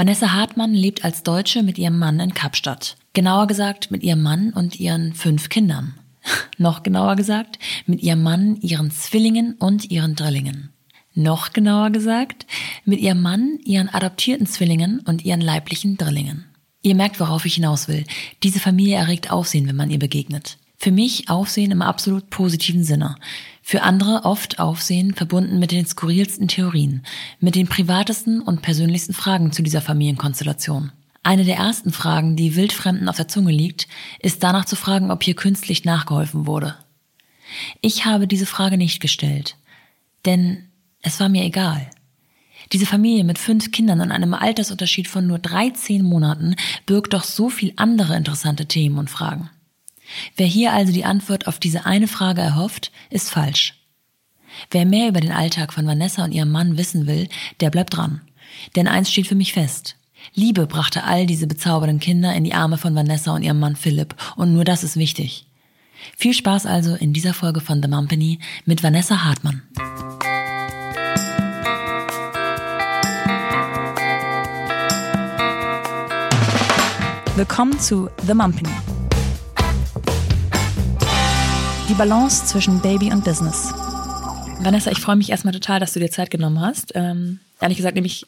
Vanessa Hartmann lebt als Deutsche mit ihrem Mann in Kapstadt. Genauer gesagt mit ihrem Mann und ihren fünf Kindern. Noch genauer gesagt mit ihrem Mann, ihren Zwillingen und ihren Drillingen. Noch genauer gesagt mit ihrem Mann, ihren adoptierten Zwillingen und ihren leiblichen Drillingen. Ihr merkt, worauf ich hinaus will. Diese Familie erregt Aufsehen, wenn man ihr begegnet. Für mich Aufsehen im absolut positiven Sinne. Für andere oft Aufsehen verbunden mit den skurrilsten Theorien, mit den privatesten und persönlichsten Fragen zu dieser Familienkonstellation. Eine der ersten Fragen, die Wildfremden auf der Zunge liegt, ist danach zu fragen, ob hier künstlich nachgeholfen wurde. Ich habe diese Frage nicht gestellt, denn es war mir egal. Diese Familie mit fünf Kindern und einem Altersunterschied von nur 13 Monaten birgt doch so viel andere interessante Themen und Fragen. Wer hier also die Antwort auf diese eine Frage erhofft, ist falsch. Wer mehr über den Alltag von Vanessa und ihrem Mann wissen will, der bleibt dran. Denn eins steht für mich fest. Liebe brachte all diese bezaubernden Kinder in die Arme von Vanessa und ihrem Mann Philipp und nur das ist wichtig. Viel Spaß also in dieser Folge von The Mumpany mit Vanessa Hartmann. Willkommen zu The Mumpany Balance zwischen Baby und Business. Vanessa, ich freue mich erstmal total, dass du dir Zeit genommen hast. Ähm, ehrlich gesagt, nämlich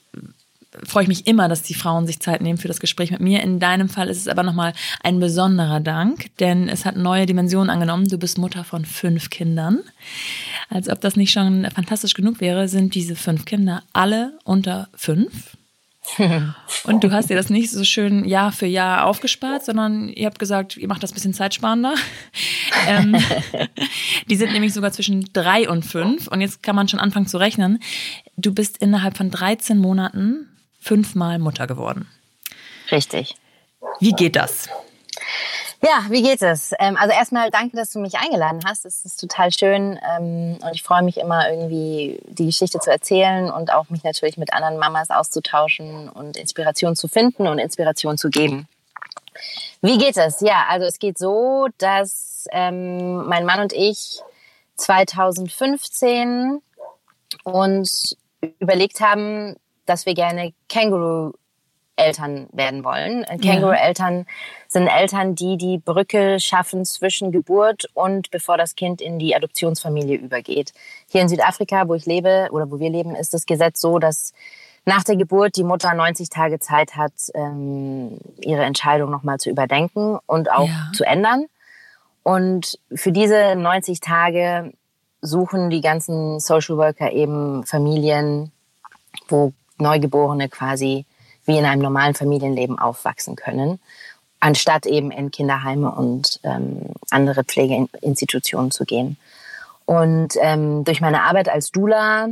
freue ich mich immer, dass die Frauen sich Zeit nehmen für das Gespräch mit mir. In deinem Fall ist es aber nochmal ein besonderer Dank, denn es hat neue Dimensionen angenommen. Du bist Mutter von fünf Kindern. Als ob das nicht schon fantastisch genug wäre, sind diese fünf Kinder alle unter fünf. Und du hast dir das nicht so schön Jahr für Jahr aufgespart, sondern ihr habt gesagt, ihr macht das ein bisschen zeitsparender. ähm, die sind nämlich sogar zwischen drei und fünf. Und jetzt kann man schon anfangen zu rechnen. Du bist innerhalb von 13 Monaten fünfmal Mutter geworden. Richtig. Wie geht das? Ja, wie geht es? Ähm, also erstmal danke, dass du mich eingeladen hast. Es ist total schön ähm, und ich freue mich immer irgendwie die Geschichte zu erzählen und auch mich natürlich mit anderen Mamas auszutauschen und Inspiration zu finden und Inspiration zu geben. Wie geht es? Ja, also es geht so, dass ähm, mein Mann und ich 2015 uns überlegt haben, dass wir gerne Känguru Eltern werden wollen. Känguru-Eltern sind Eltern, die die Brücke schaffen zwischen Geburt und bevor das Kind in die Adoptionsfamilie übergeht. Hier in Südafrika, wo ich lebe oder wo wir leben, ist das Gesetz so, dass nach der Geburt die Mutter 90 Tage Zeit hat, ähm, ihre Entscheidung nochmal zu überdenken und auch ja. zu ändern. Und für diese 90 Tage suchen die ganzen Social Worker eben Familien, wo Neugeborene quasi wie in einem normalen Familienleben aufwachsen können, anstatt eben in Kinderheime und ähm, andere Pflegeinstitutionen zu gehen. Und ähm, durch meine Arbeit als Dula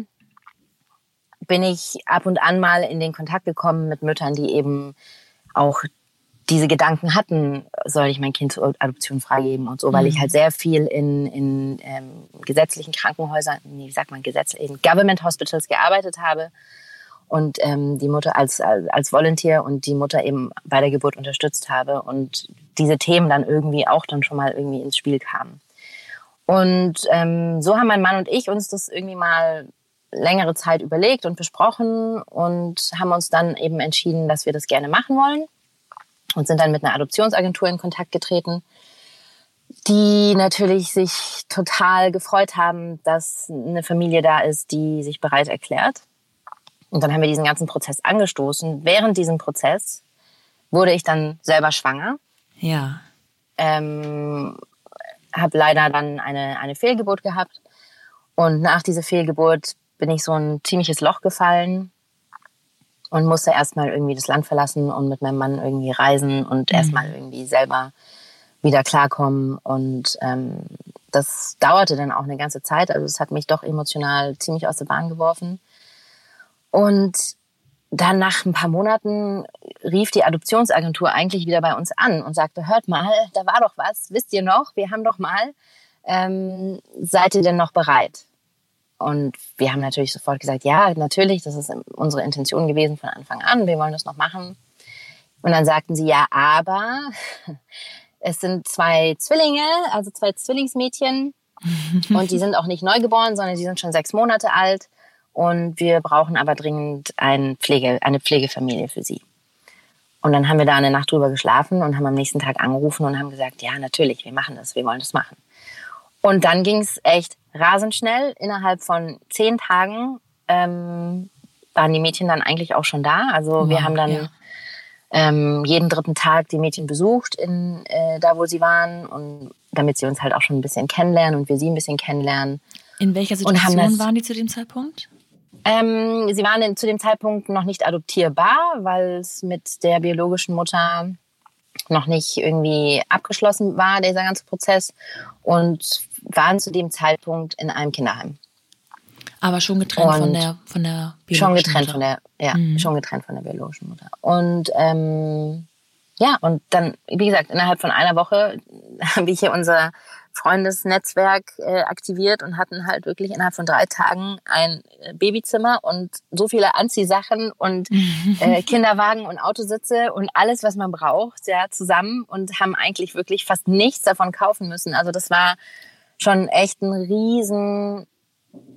bin ich ab und an mal in den Kontakt gekommen mit Müttern, die eben auch diese Gedanken hatten, soll ich mein Kind zur Adoption freigeben und so, weil ich mhm. halt sehr viel in, in ähm, gesetzlichen Krankenhäusern, wie sagt man, gesetzlich, in Government Hospitals gearbeitet habe und ähm, die Mutter als, als Volunteer und die Mutter eben bei der Geburt unterstützt habe und diese Themen dann irgendwie auch dann schon mal irgendwie ins Spiel kamen. Und ähm, so haben mein Mann und ich uns das irgendwie mal längere Zeit überlegt und besprochen und haben uns dann eben entschieden, dass wir das gerne machen wollen und sind dann mit einer Adoptionsagentur in Kontakt getreten, die natürlich sich total gefreut haben, dass eine Familie da ist, die sich bereit erklärt. Und dann haben wir diesen ganzen Prozess angestoßen. Während diesem Prozess wurde ich dann selber schwanger. Ja. Ähm, habe leider dann eine, eine Fehlgeburt gehabt. Und nach dieser Fehlgeburt bin ich so ein ziemliches Loch gefallen und musste erstmal irgendwie das Land verlassen und mit meinem Mann irgendwie reisen und mhm. erstmal irgendwie selber wieder klarkommen. Und ähm, das dauerte dann auch eine ganze Zeit. Also es hat mich doch emotional ziemlich aus der Bahn geworfen. Und dann nach ein paar Monaten rief die Adoptionsagentur eigentlich wieder bei uns an und sagte, hört mal, da war doch was, wisst ihr noch, wir haben doch mal, ähm, seid ihr denn noch bereit? Und wir haben natürlich sofort gesagt, ja, natürlich, das ist unsere Intention gewesen von Anfang an, wir wollen das noch machen. Und dann sagten sie, ja, aber es sind zwei Zwillinge, also zwei Zwillingsmädchen und die sind auch nicht neugeboren, sondern die sind schon sechs Monate alt und wir brauchen aber dringend ein Pflege, eine Pflegefamilie für sie. Und dann haben wir da eine Nacht drüber geschlafen und haben am nächsten Tag angerufen und haben gesagt, ja, natürlich, wir machen das, wir wollen das machen. Und dann ging es echt rasend schnell. Innerhalb von zehn Tagen ähm, waren die Mädchen dann eigentlich auch schon da. Also wow, wir haben dann ja. ähm, jeden dritten Tag die Mädchen besucht, in, äh, da wo sie waren, und damit sie uns halt auch schon ein bisschen kennenlernen und wir sie ein bisschen kennenlernen. In welcher Situation das, waren die zu dem Zeitpunkt? Ähm, sie waren zu dem Zeitpunkt noch nicht adoptierbar, weil es mit der biologischen Mutter noch nicht irgendwie abgeschlossen war, dieser ganze Prozess. Und waren zu dem Zeitpunkt in einem Kinderheim. Aber schon getrennt von der von der biologischen schon getrennt Mutter. von der ja mhm. schon getrennt von der biologischen Mutter und ähm, ja und dann wie gesagt innerhalb von einer Woche habe ich hier unser Freundesnetzwerk äh, aktiviert und hatten halt wirklich innerhalb von drei Tagen ein äh, Babyzimmer und so viele Anziehsachen und äh, Kinderwagen und Autositze und alles, was man braucht, ja, zusammen und haben eigentlich wirklich fast nichts davon kaufen müssen. Also das war schon echt ein riesen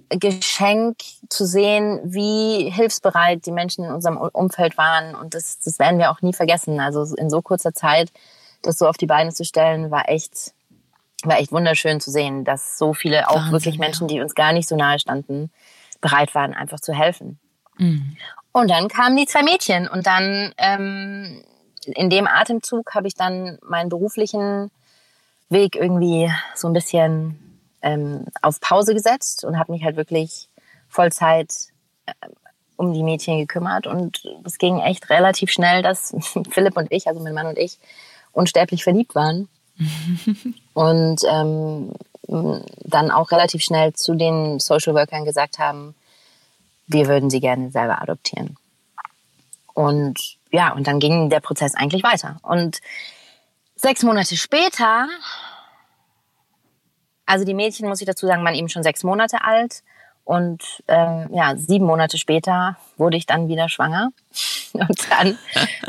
Geschenk zu sehen, wie hilfsbereit die Menschen in unserem Umfeld waren. Und das, das werden wir auch nie vergessen. Also in so kurzer Zeit, das so auf die Beine zu stellen, war echt, war echt wunderschön zu sehen, dass so viele auch Wahnsinn, wirklich Menschen, die uns gar nicht so nahe standen, bereit waren, einfach zu helfen. Mhm. Und dann kamen die zwei Mädchen und dann ähm, in dem Atemzug habe ich dann meinen beruflichen Weg irgendwie so ein bisschen ähm, auf Pause gesetzt und habe mich halt wirklich Vollzeit äh, um die Mädchen gekümmert. Und es ging echt relativ schnell, dass Philipp und ich, also mein Mann und ich, unsterblich verliebt waren. und ähm, dann auch relativ schnell zu den Social Workern gesagt haben, wir würden sie gerne selber adoptieren. Und ja, und dann ging der Prozess eigentlich weiter. Und sechs Monate später also die Mädchen, muss ich dazu sagen, waren eben schon sechs Monate alt. Und ähm, ja, sieben Monate später wurde ich dann wieder schwanger. Und dann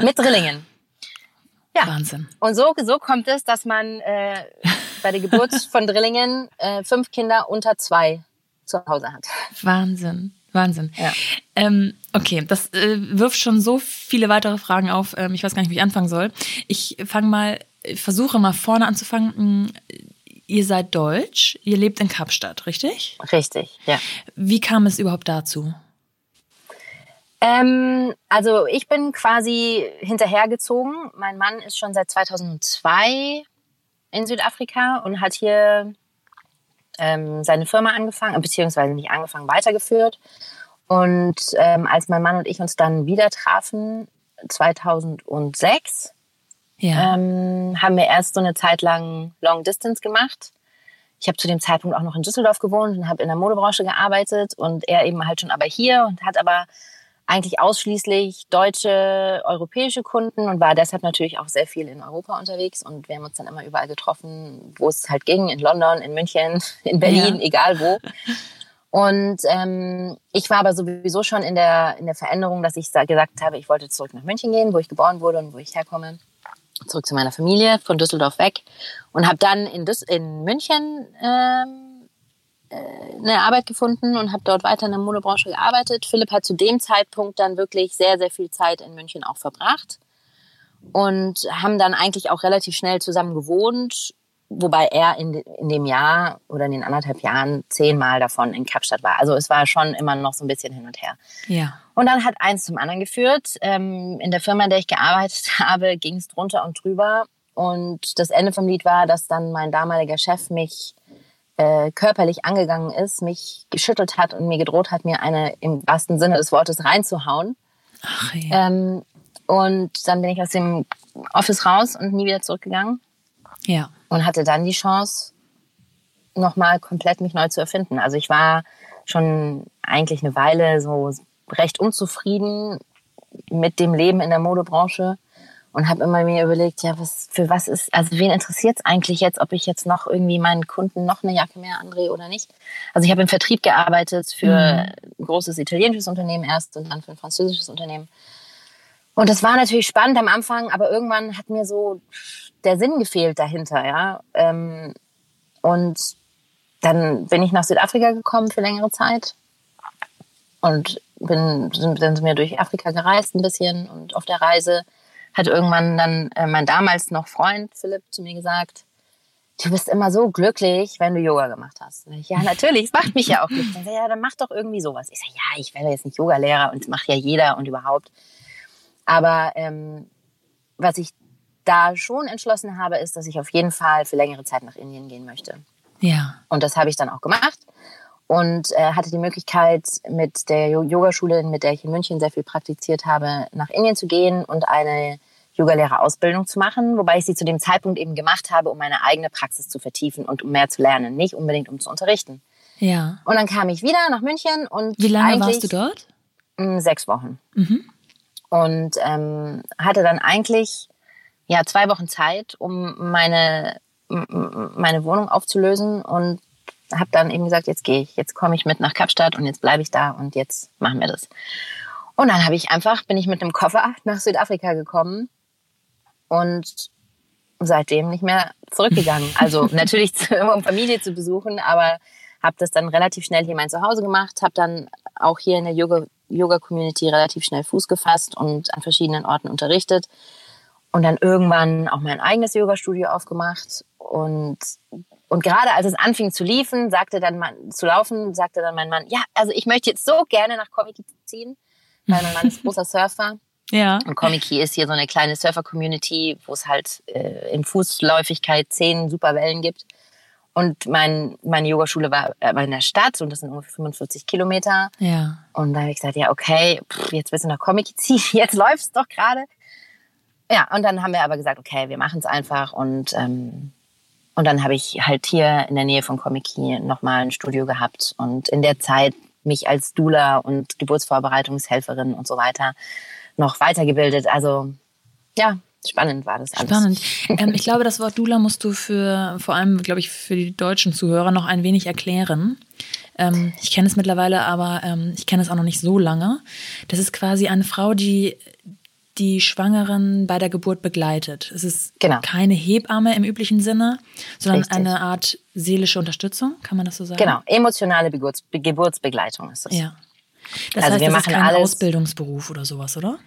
mit Drillingen. Ja. Wahnsinn. Und so, so kommt es, dass man äh, bei der Geburt von Drillingen äh, fünf Kinder unter zwei zu Hause hat. Wahnsinn. Wahnsinn. Ja. Ähm, okay, das äh, wirft schon so viele weitere Fragen auf. Ähm, ich weiß gar nicht, wie ich anfangen soll. Ich fange mal, versuche mal vorne anzufangen ihr seid deutsch, ihr lebt in Kapstadt, richtig? Richtig, ja. Wie kam es überhaupt dazu? Ähm, also ich bin quasi hinterhergezogen. Mein Mann ist schon seit 2002 in Südafrika und hat hier ähm, seine Firma angefangen, beziehungsweise nicht angefangen, weitergeführt. Und ähm, als mein Mann und ich uns dann wieder trafen, 2006, ja. ähm, haben wir erst so eine Zeit lang Long Distance gemacht. Ich habe zu dem Zeitpunkt auch noch in Düsseldorf gewohnt und habe in der Modebranche gearbeitet und er eben halt schon aber hier und hat aber eigentlich ausschließlich deutsche, europäische Kunden und war deshalb natürlich auch sehr viel in Europa unterwegs und wir haben uns dann immer überall getroffen, wo es halt ging, in London, in München, in Berlin, ja. egal wo. Und ähm, ich war aber sowieso schon in der, in der Veränderung, dass ich gesagt habe, ich wollte zurück nach München gehen, wo ich geboren wurde und wo ich herkomme zurück zu meiner Familie, von Düsseldorf weg und habe dann in, Düs in München ähm, äh, eine Arbeit gefunden und habe dort weiter in der Modebranche gearbeitet. Philipp hat zu dem Zeitpunkt dann wirklich sehr, sehr viel Zeit in München auch verbracht und haben dann eigentlich auch relativ schnell zusammen gewohnt wobei er in, in dem Jahr oder in den anderthalb Jahren zehnmal davon in Kapstadt war. Also es war schon immer noch so ein bisschen hin und her. Ja. Und dann hat eins zum anderen geführt. Ähm, in der Firma, in der ich gearbeitet habe, ging es drunter und drüber. Und das Ende vom Lied war, dass dann mein damaliger Chef mich äh, körperlich angegangen ist, mich geschüttelt hat und mir gedroht hat, mir eine im wahrsten Sinne des Wortes reinzuhauen. Ach, ja. Ähm, und dann bin ich aus dem Office raus und nie wieder zurückgegangen. Ja und hatte dann die Chance, nochmal komplett mich neu zu erfinden. Also ich war schon eigentlich eine Weile so recht unzufrieden mit dem Leben in der Modebranche und habe immer mir überlegt, ja, was für was ist, also wen interessiert es eigentlich jetzt, ob ich jetzt noch irgendwie meinen Kunden noch eine Jacke mehr andrehe oder nicht? Also ich habe im Vertrieb gearbeitet für mhm. ein großes italienisches Unternehmen erst und dann für ein französisches Unternehmen. Und das war natürlich spannend am Anfang, aber irgendwann hat mir so der Sinn gefehlt dahinter, ja. Ähm, und dann bin ich nach Südafrika gekommen für längere Zeit und bin, sind, sind wir durch Afrika gereist ein bisschen und auf der Reise hat irgendwann dann äh, mein damals noch Freund Philipp zu mir gesagt, du bist immer so glücklich, wenn du Yoga gemacht hast. Ich, ja, natürlich, es macht mich ja auch glücklich. Dann sag, ja, dann mach doch irgendwie sowas. Ich sage, ja, ich werde jetzt nicht Yogalehrer und macht ja jeder und überhaupt. Aber ähm, was ich da schon entschlossen habe, ist, dass ich auf jeden Fall für längere Zeit nach Indien gehen möchte. Ja. Und das habe ich dann auch gemacht und äh, hatte die Möglichkeit, mit der Yogaschule, mit der ich in München sehr viel praktiziert habe, nach Indien zu gehen und eine Yogalehrerausbildung zu machen, wobei ich sie zu dem Zeitpunkt eben gemacht habe, um meine eigene Praxis zu vertiefen und um mehr zu lernen, nicht unbedingt um zu unterrichten. Ja. Und dann kam ich wieder nach München und wie lange warst du dort? Sechs Wochen. Mhm. Und ähm, hatte dann eigentlich ja zwei Wochen Zeit, um meine meine Wohnung aufzulösen und habe dann eben gesagt, jetzt gehe ich, jetzt komme ich mit nach Kapstadt und jetzt bleibe ich da und jetzt machen wir das. Und dann habe ich einfach, bin ich mit einem Koffer nach Südafrika gekommen und seitdem nicht mehr zurückgegangen. Also natürlich, um Familie zu besuchen, aber habe das dann relativ schnell hier mein Zuhause gemacht, habe dann auch hier in der Yoga, Yoga Community relativ schnell Fuß gefasst und an verschiedenen Orten unterrichtet und dann irgendwann auch mein eigenes Yoga-Studio aufgemacht und und gerade als es anfing zu liefen, sagte dann man, zu laufen, sagte dann mein Mann, ja, also ich möchte jetzt so gerne nach Komiki ziehen, weil mein Mann ist großer Surfer. Ja. Und Komiki ist hier so eine kleine Surfer-Community, wo es halt äh, in Fußläufigkeit zehn super Wellen gibt. Und mein, meine Yogaschule war äh, in der Stadt und das sind ungefähr 45 Kilometer. Ja. Und da habe ich gesagt, ja, okay, pff, jetzt willst du nach Komiki ziehen, jetzt läuft's doch gerade. Ja, und dann haben wir aber gesagt, okay, wir machen es einfach und ähm, und dann habe ich halt hier in der Nähe von Komiki nochmal ein Studio gehabt und in der Zeit mich als Dula und Geburtsvorbereitungshelferin und so weiter noch weitergebildet. Also ja, spannend war das alles. Spannend. Ähm, ich glaube, das Wort Dula musst du für vor allem, glaube ich, für die deutschen Zuhörer noch ein wenig erklären. Ähm, ich kenne es mittlerweile, aber ähm, ich kenne es auch noch nicht so lange. Das ist quasi eine Frau, die die Schwangeren bei der Geburt begleitet. Es ist genau. keine Hebamme im üblichen Sinne, sondern Richtig. eine Art seelische Unterstützung, kann man das so sagen? Genau, emotionale Geburts Geburtsbegleitung ist das. Ja. Das also heißt, wir das machen ist kein alles Ausbildungsberuf oder sowas, oder?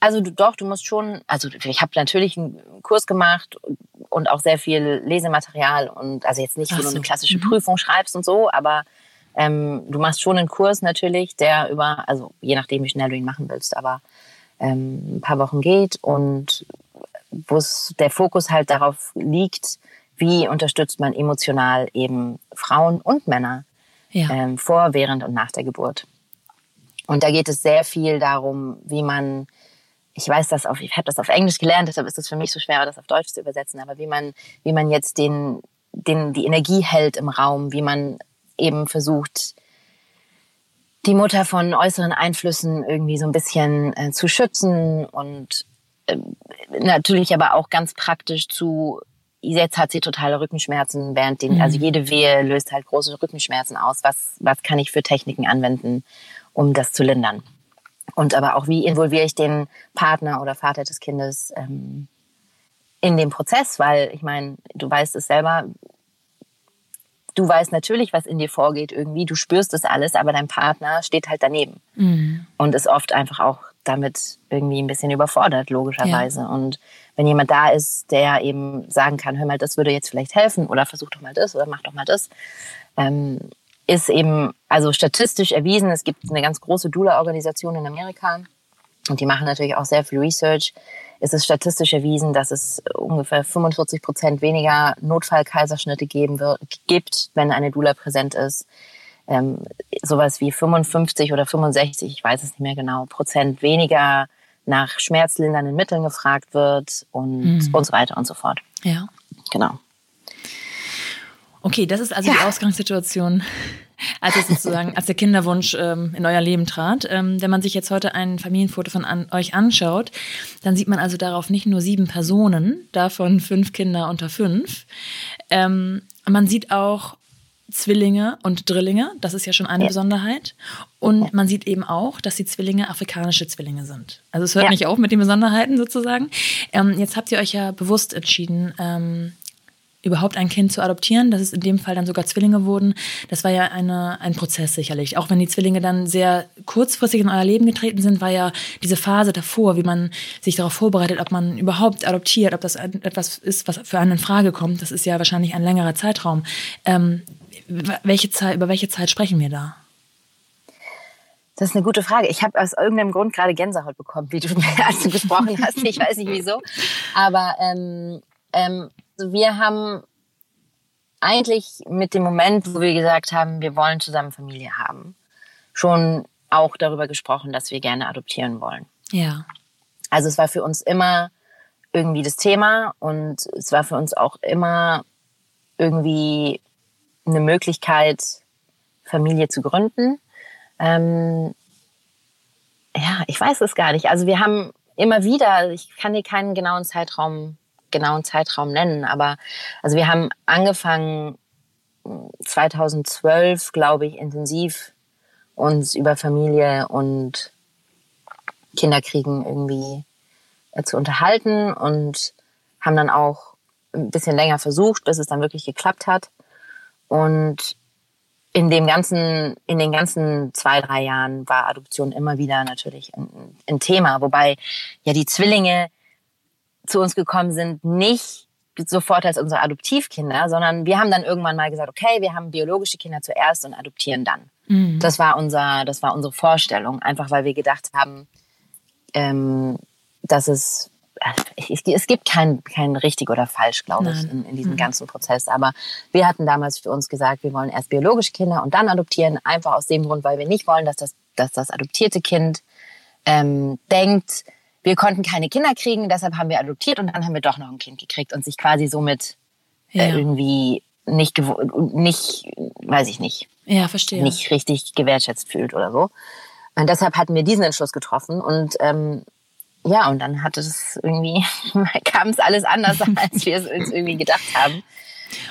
Also du, doch, du musst schon, also ich habe natürlich einen Kurs gemacht und auch sehr viel Lesematerial und also jetzt nicht, wo so. du eine klassische mhm. Prüfung schreibst und so, aber ähm, du machst schon einen Kurs natürlich, der über, also je nachdem, wie schnell du ihn machen willst, aber ähm, ein paar Wochen geht und wo der Fokus halt darauf liegt, wie unterstützt man emotional eben Frauen und Männer ja. ähm, vor, während und nach der Geburt. Und da geht es sehr viel darum, wie man, ich weiß das auf, ich habe das auf Englisch gelernt, deshalb ist es für mich so schwer, das auf Deutsch zu übersetzen, aber wie man, wie man jetzt den, den, die Energie hält im Raum, wie man eben versucht, die Mutter von äußeren Einflüssen irgendwie so ein bisschen äh, zu schützen und äh, natürlich aber auch ganz praktisch zu jetzt hat sie totale Rückenschmerzen während den, also mhm. also jede Wehe löst halt große Rückenschmerzen aus. Was, was kann ich für Techniken anwenden, um das zu lindern? Und aber auch, wie involviere ich den Partner oder Vater des Kindes ähm, in den Prozess? Weil ich meine, du weißt es selber, du weißt natürlich, was in dir vorgeht irgendwie, du spürst das alles, aber dein Partner steht halt daneben mhm. und ist oft einfach auch damit irgendwie ein bisschen überfordert, logischerweise. Ja. Und wenn jemand da ist, der eben sagen kann, hör mal, das würde jetzt vielleicht helfen oder versuch doch mal das oder mach doch mal das, ähm, ist eben also statistisch erwiesen. Es gibt eine ganz große Doula-Organisation in Amerika und die machen natürlich auch sehr viel Research ist es statistisch erwiesen, dass es ungefähr 45 Prozent weniger Notfallkaiserschnitte geben wird, gibt, wenn eine Doula präsent ist. Ähm, sowas wie 55 oder 65, ich weiß es nicht mehr genau, Prozent weniger nach schmerzlindernden Mitteln gefragt wird und, mhm. und so weiter und so fort. Ja. Genau. Okay, das ist also ja. die Ausgangssituation als es sozusagen, als der Kinderwunsch ähm, in euer Leben trat. Ähm, wenn man sich jetzt heute ein Familienfoto von an, euch anschaut, dann sieht man also darauf nicht nur sieben Personen, davon fünf Kinder unter fünf. Ähm, man sieht auch Zwillinge und Drillinge, das ist ja schon eine ja. Besonderheit. Und man sieht eben auch, dass die Zwillinge afrikanische Zwillinge sind. Also es hört ja. nicht auf mit den Besonderheiten sozusagen. Ähm, jetzt habt ihr euch ja bewusst entschieden, ähm, überhaupt ein Kind zu adoptieren, dass es in dem Fall dann sogar Zwillinge wurden, das war ja eine, ein Prozess sicherlich. Auch wenn die Zwillinge dann sehr kurzfristig in euer Leben getreten sind, war ja diese Phase davor, wie man sich darauf vorbereitet, ob man überhaupt adoptiert, ob das etwas ist, was für einen in Frage kommt. Das ist ja wahrscheinlich ein längerer Zeitraum. Ähm, welche Zeit, über welche Zeit sprechen wir da? Das ist eine gute Frage. Ich habe aus irgendeinem Grund gerade Gänsehaut bekommen, wie du, als du gesprochen hast. Ich weiß nicht wieso. Aber ähm, ähm, wir haben eigentlich mit dem Moment, wo wir gesagt haben, wir wollen zusammen Familie haben, schon auch darüber gesprochen, dass wir gerne adoptieren wollen. Ja. Also es war für uns immer irgendwie das Thema und es war für uns auch immer irgendwie eine Möglichkeit, Familie zu gründen. Ähm, ja, ich weiß es gar nicht. Also wir haben immer wieder, ich kann dir keinen genauen Zeitraum, genauen Zeitraum nennen, aber also wir haben angefangen 2012, glaube ich, intensiv uns über Familie und Kinderkriegen irgendwie äh, zu unterhalten und haben dann auch ein bisschen länger versucht, bis es dann wirklich geklappt hat. Und in dem ganzen, in den ganzen zwei, drei Jahren war Adoption immer wieder natürlich ein, ein Thema, wobei ja die Zwillinge zu uns gekommen sind, nicht sofort als unsere Adoptivkinder, sondern wir haben dann irgendwann mal gesagt, okay, wir haben biologische Kinder zuerst und adoptieren dann. Mhm. Das war unser, das war unsere Vorstellung, einfach weil wir gedacht haben, ähm, dass es es gibt kein, kein richtig oder falsch, glaube ich, in, in diesem mhm. ganzen Prozess. Aber wir hatten damals für uns gesagt, wir wollen erst biologische Kinder und dann adoptieren, einfach aus dem Grund, weil wir nicht wollen, dass das, dass das adoptierte Kind ähm, denkt, wir konnten keine Kinder kriegen, deshalb haben wir adoptiert und dann haben wir doch noch ein Kind gekriegt und sich quasi somit äh, ja. äh, irgendwie nicht, nicht, weiß ich nicht, ja, verstehe. nicht richtig gewertschätzt fühlt oder so. Und deshalb hatten wir diesen Entschluss getroffen und ähm, ja, und dann hatte es irgendwie, kam es alles anders, als wir es uns irgendwie gedacht haben.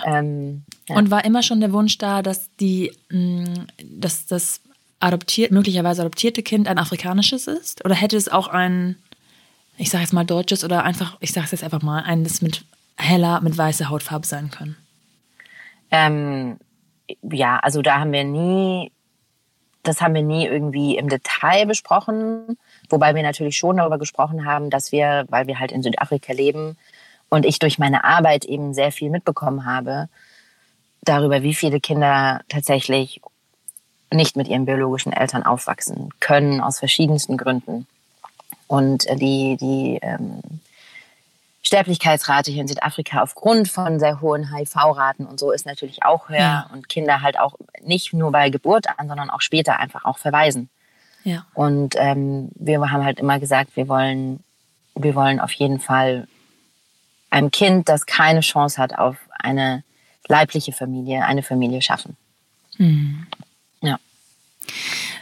Ähm, ja. Und war immer schon der Wunsch da, dass die, mm, dass das adoptiert, möglicherweise adoptierte Kind ein afrikanisches ist? Oder hätte es auch ein, ich sage jetzt mal deutsches oder einfach, ich sage es jetzt einfach mal, eines mit heller, mit weißer Hautfarbe sein können? Ähm, ja, also da haben wir nie, das haben wir nie irgendwie im Detail besprochen. Wobei wir natürlich schon darüber gesprochen haben, dass wir, weil wir halt in Südafrika leben und ich durch meine Arbeit eben sehr viel mitbekommen habe, darüber, wie viele Kinder tatsächlich nicht mit ihren biologischen Eltern aufwachsen können, aus verschiedensten Gründen. Und die, die ähm, Sterblichkeitsrate hier in Südafrika aufgrund von sehr hohen HIV-Raten und so ist natürlich auch höher ja. und Kinder halt auch nicht nur bei Geburt an, sondern auch später einfach auch verweisen. Ja. Und ähm, wir haben halt immer gesagt, wir wollen, wir wollen auf jeden Fall einem Kind, das keine Chance hat auf eine leibliche Familie, eine Familie schaffen. Mhm. Ja.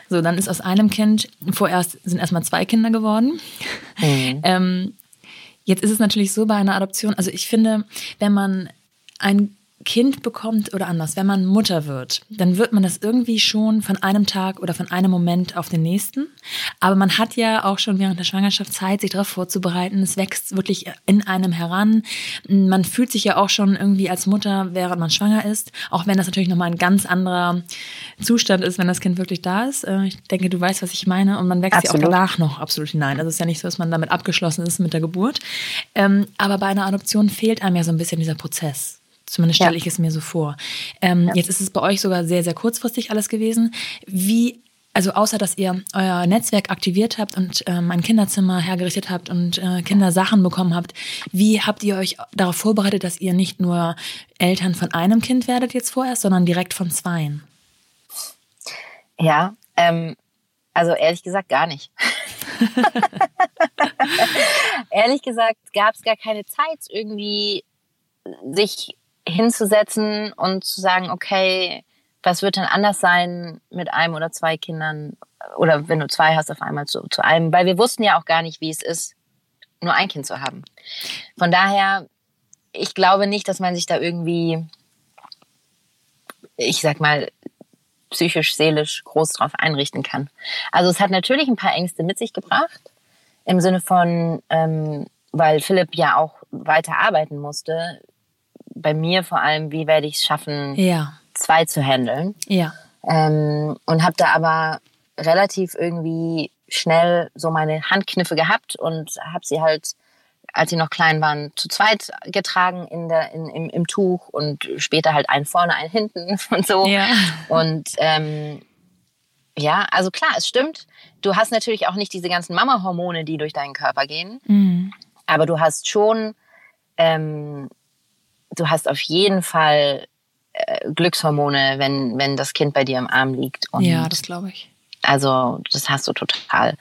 So, dann ist aus einem Kind, vorerst sind erstmal zwei Kinder geworden. Mhm. ähm, jetzt ist es natürlich so bei einer Adoption, also ich finde, wenn man ein Kind bekommt oder anders, wenn man Mutter wird, dann wird man das irgendwie schon von einem Tag oder von einem Moment auf den nächsten. Aber man hat ja auch schon während der Schwangerschaft Zeit, sich darauf vorzubereiten. Es wächst wirklich in einem heran. Man fühlt sich ja auch schon irgendwie als Mutter, während man schwanger ist, auch wenn das natürlich nochmal ein ganz anderer Zustand ist, wenn das Kind wirklich da ist. Äh, ich denke, du weißt, was ich meine. Und man wächst absolut. ja auch danach noch absolut hinein. Also es ist ja nicht so, dass man damit abgeschlossen ist mit der Geburt. Ähm, aber bei einer Adoption fehlt einem ja so ein bisschen dieser Prozess. Zumindest stelle ja. ich es mir so vor. Ähm, ja. Jetzt ist es bei euch sogar sehr, sehr kurzfristig alles gewesen. Wie, also außer dass ihr euer Netzwerk aktiviert habt und ähm, ein Kinderzimmer hergerichtet habt und äh, Kindersachen bekommen habt, wie habt ihr euch darauf vorbereitet, dass ihr nicht nur Eltern von einem Kind werdet jetzt vorerst, sondern direkt von zweien? Ja, ähm, also ehrlich gesagt gar nicht. ehrlich gesagt gab es gar keine Zeit, irgendwie sich hinzusetzen und zu sagen, okay, was wird denn anders sein mit einem oder zwei Kindern oder wenn du zwei hast auf einmal zu, zu einem, weil wir wussten ja auch gar nicht, wie es ist, nur ein Kind zu haben. Von daher, ich glaube nicht, dass man sich da irgendwie, ich sag mal, psychisch, seelisch groß drauf einrichten kann. Also es hat natürlich ein paar Ängste mit sich gebracht, im Sinne von, ähm, weil Philipp ja auch weiter arbeiten musste, bei mir vor allem, wie werde ich es schaffen, Ja. zwei zu handeln. Ja. Ähm, und habe da aber relativ irgendwie schnell so meine Handkniffe gehabt und habe sie halt, als sie noch klein waren, zu zweit getragen in der, in, im, im Tuch und später halt einen vorne, einen hinten und so. Ja. Und ähm, ja, also klar, es stimmt. Du hast natürlich auch nicht diese ganzen Mama-Hormone, die durch deinen Körper gehen, Mhm. aber du hast schon, ähm, du hast auf jeden Fall äh, Glückshormone, wenn, wenn das Kind bei dir im Arm liegt. Und Ja, das glaube ich. also das hast du total.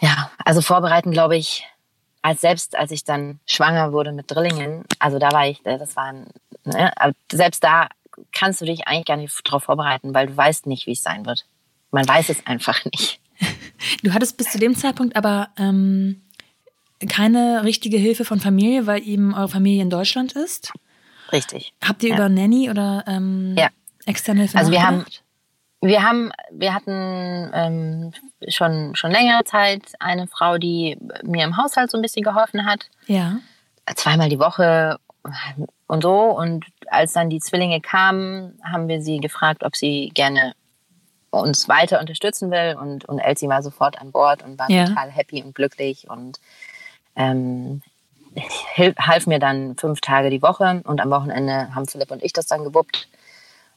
Ja, also vorbereiten, glaube ich, als selbst als ich dann schwanger wurde mit Drillingen, also da war ich, das war, ne, selbst da kannst du dich eigentlich gar nicht drauf vorbereiten, weil du weißt nicht, wie es sein wird. Man weiß es einfach nicht. Du hattest bis zu dem Zeitpunkt aber ähm, keine richtige Hilfe von Familie, weil eben eure Familie in Deutschland ist. Richtig. Habt ihr Ja. über Nanny oder ähm, Ja. externe Hilfe Also wir haben-? Wir haben, wir hatten ähm, schon schon längere Zeit eine Frau, die mir im Haushalt so ein bisschen geholfen hat. Ja. zweimal die Woche und so. Und als dann die Zwillinge kamen, haben wir sie gefragt, ob sie gerne uns weiter unterstützen will. Und, und Elsie war sofort an Bord und war Ja. total happy und glücklich und ähm, half mir dann fünf Tage die Woche. Und am Wochenende haben Philipp und ich das dann gewuppt.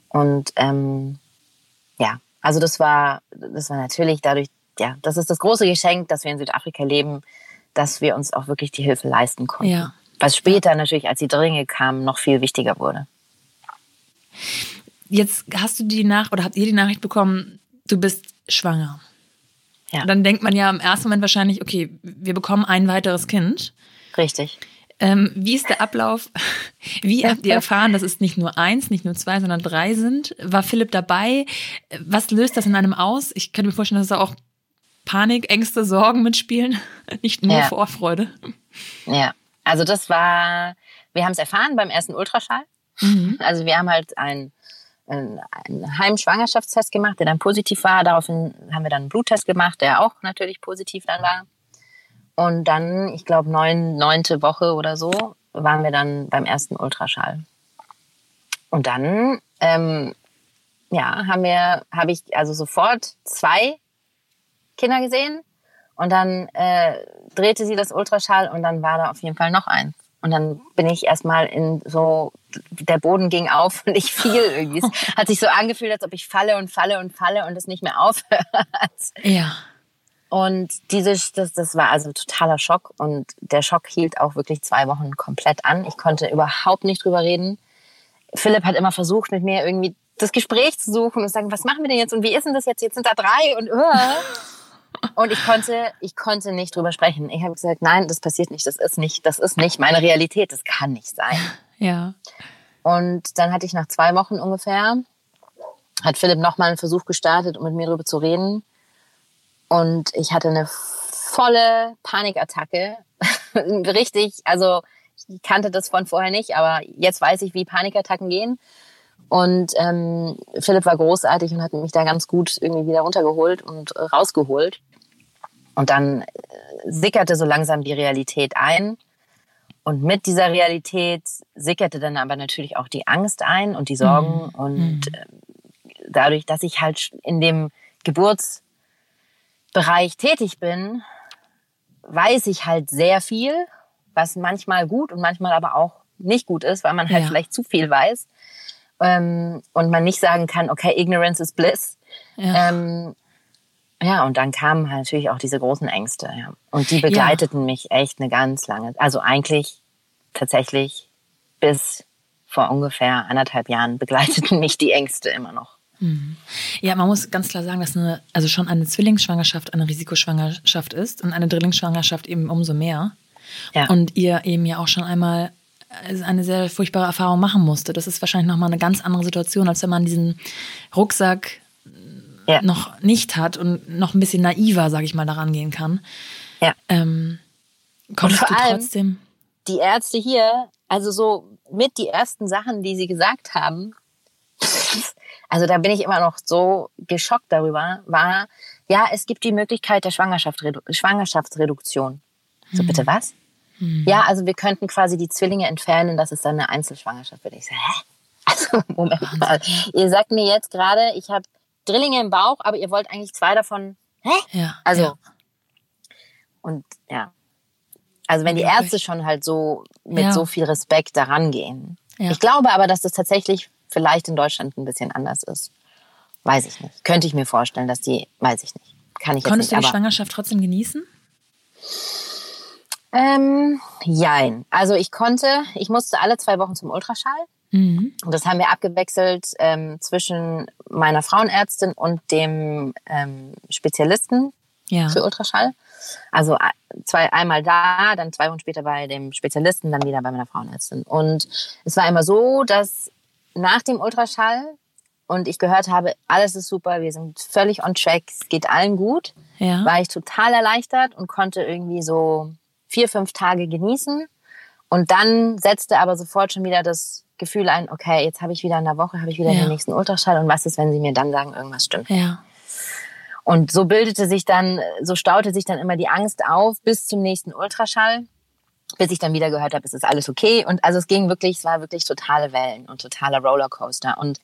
Und ähm, ja, also das war, das war natürlich dadurch, ja, das ist das große Geschenk, dass wir in Südafrika leben, dass wir uns auch wirklich die Hilfe leisten konnten. Ja. Was später natürlich, als die Dringe kamen, noch viel wichtiger wurde. Jetzt hast du die Nach oder habt ihr die Nachricht bekommen, du bist schwanger. Ja. Dann denkt man ja im ersten Moment wahrscheinlich, okay, wir bekommen ein weiteres Kind. Richtig. Ähm, wie ist der Ablauf? Wie habt ihr erfahren, dass es nicht nur eins, nicht nur zwei, sondern drei sind? War Philipp dabei? Was löst das in einem aus? Ich könnte mir vorstellen, dass da auch Panik, Ängste, Sorgen mitspielen, nicht nur Ja. Vorfreude. Ja. Also das war, wir haben es erfahren beim ersten Ultraschall. Mhm. Also wir haben halt einen, einen, Heimschwangerschaftstest gemacht, der dann positiv war. Daraufhin haben wir dann einen Bluttest gemacht, der auch natürlich positiv dann war. Und dann, ich glaube, neun, neunte Woche oder so, waren wir dann beim ersten Ultraschall. Und dann, ähm, ja, haben wir, habe ich also sofort zwei Kinder gesehen. Und dann äh, drehte sie das Ultraschall und dann war da auf jeden Fall noch eins. Und dann bin ich erstmal in so, der Boden ging auf und ich fiel irgendwie. Es hat sich so angefühlt, als ob ich falle und falle und falle und es nicht mehr aufhört. Ja. Und diese, das, das war also totaler Schock und der Schock hielt auch wirklich zwei Wochen komplett an. Ich konnte überhaupt nicht drüber reden. Philipp hat immer versucht, mit mir irgendwie das Gespräch zu suchen und zu sagen, was machen wir denn jetzt und wie ist denn das jetzt? Jetzt sind da drei und uh. und ich konnte, ich konnte nicht drüber sprechen. Ich habe gesagt, nein, das passiert nicht, das ist nicht, das ist nicht meine Realität, das kann nicht sein. Ja. Und dann hatte ich nach zwei Wochen ungefähr, hat Philipp nochmal einen Versuch gestartet, um mit mir darüber zu reden. Und ich hatte eine volle Panikattacke. Richtig, also ich kannte das von vorher nicht, aber jetzt weiß ich, wie Panikattacken gehen. Und ähm, Philipp war großartig und hat mich da ganz gut irgendwie wieder runtergeholt und rausgeholt. Und dann äh, sickerte so langsam die Realität ein. Und mit dieser Realität sickerte dann aber natürlich auch die Angst ein und die Sorgen. Mhm. Und äh, dadurch, dass ich halt in dem Geburtsbereich tätig bin, weiß ich halt sehr viel, was manchmal gut und manchmal aber auch nicht gut ist, weil man halt Ja. vielleicht zu viel weiß. Ähm, und man nicht sagen kann, okay, ignorance is bliss. Ja. Ähm, ja, und dann kamen halt natürlich auch diese großen Ängste. Ja. Und die begleiteten mich echt eine ganz lange, also eigentlich tatsächlich bis vor ungefähr anderthalb Jahren begleiteten mich die Ängste immer noch. Ja, man muss ganz klar sagen, dass eine, also schon eine Zwillingsschwangerschaft eine Risikoschwangerschaft ist und eine Drillingsschwangerschaft eben umso mehr. Ja. Und ihr eben ja auch schon einmal eine sehr furchtbare Erfahrung machen musste. Das ist wahrscheinlich nochmal eine ganz andere Situation, als wenn man diesen Rucksack Ja. noch nicht hat und noch ein bisschen naiver, sage ich mal, daran gehen kann. Ja. Ähm, konntest du trotzdem. Die Ärzte hier, also so mit die ersten Sachen, die sie gesagt haben, also da bin ich immer noch so geschockt darüber, war, ja, es gibt die Möglichkeit der Schwangerschaft, Schwangerschaftsreduktion. So, bitte was? Mhm. Ja, also wir könnten quasi die Zwillinge entfernen, das ist dann eine Einzelschwangerschaft. Würde ich sagen, hä? Also, Moment mal. Ihr sagt mir jetzt gerade, ich habe Drillinge im Bauch, aber ihr wollt eigentlich zwei davon. Hä? Ja. Also. ja. Und ja. Also wenn die Ärzte schon halt so mit Ja. so viel Respekt daran gehen. Ja. Ich glaube aber, dass das tatsächlich vielleicht in Deutschland ein bisschen anders ist. Weiß ich nicht. Könnte ich mir vorstellen, dass die, weiß ich nicht. Kann ich jetzt Konntest du nicht. die Aber Schwangerschaft trotzdem genießen? ähm, jein. Also ich konnte, ich musste alle zwei Wochen zum Ultraschall. Mhm. Und das haben wir abgewechselt ähm, zwischen meiner Frauenärztin und dem ähm, Spezialisten Ja. für Ultraschall. Also zwei, einmal da, dann zwei Wochen später bei dem Spezialisten, dann wieder bei meiner Frauenärztin. Und es war immer so, dass nach dem Ultraschall und ich gehört habe, alles ist super, wir sind völlig on track, es geht allen gut, Ja. war ich total erleichtert und konnte irgendwie so vier, fünf Tage genießen. Und dann setzte aber sofort schon wieder das Gefühl ein, okay, jetzt habe ich wieder in der Woche, habe ich wieder Ja. den nächsten Ultraschall und was ist, wenn sie mir dann sagen, irgendwas stimmt. Ja. Und so bildete sich dann, so staute sich dann immer die Angst auf bis zum nächsten Ultraschall, bis ich dann wieder gehört habe, es ist alles okay. Und also es ging wirklich, es war wirklich totale Wellen und totaler Rollercoaster. Und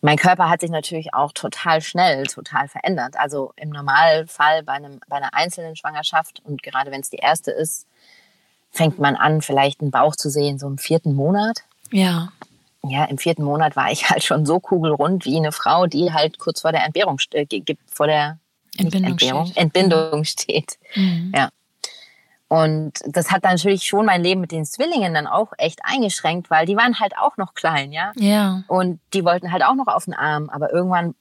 mein Körper hat sich natürlich auch total schnell, total verändert. Also im Normalfall bei, einem, bei einer einzelnen Schwangerschaft und gerade wenn es die erste ist, fängt man an, vielleicht einen Bauch zu sehen, so im vierten Monat. Ja. Ja, im vierten Monat war ich halt schon so kugelrund wie eine Frau, die halt kurz vor der Entbehrung, äh, vor der Entbindung Entbehrung, steht. Entbindung steht. Mhm. Ja. Und das hat dann natürlich schon mein Leben mit den Zwillingen dann auch echt eingeschränkt, weil die waren halt auch noch klein, ja. Ja. Und die wollten halt auch noch auf den Arm, aber irgendwann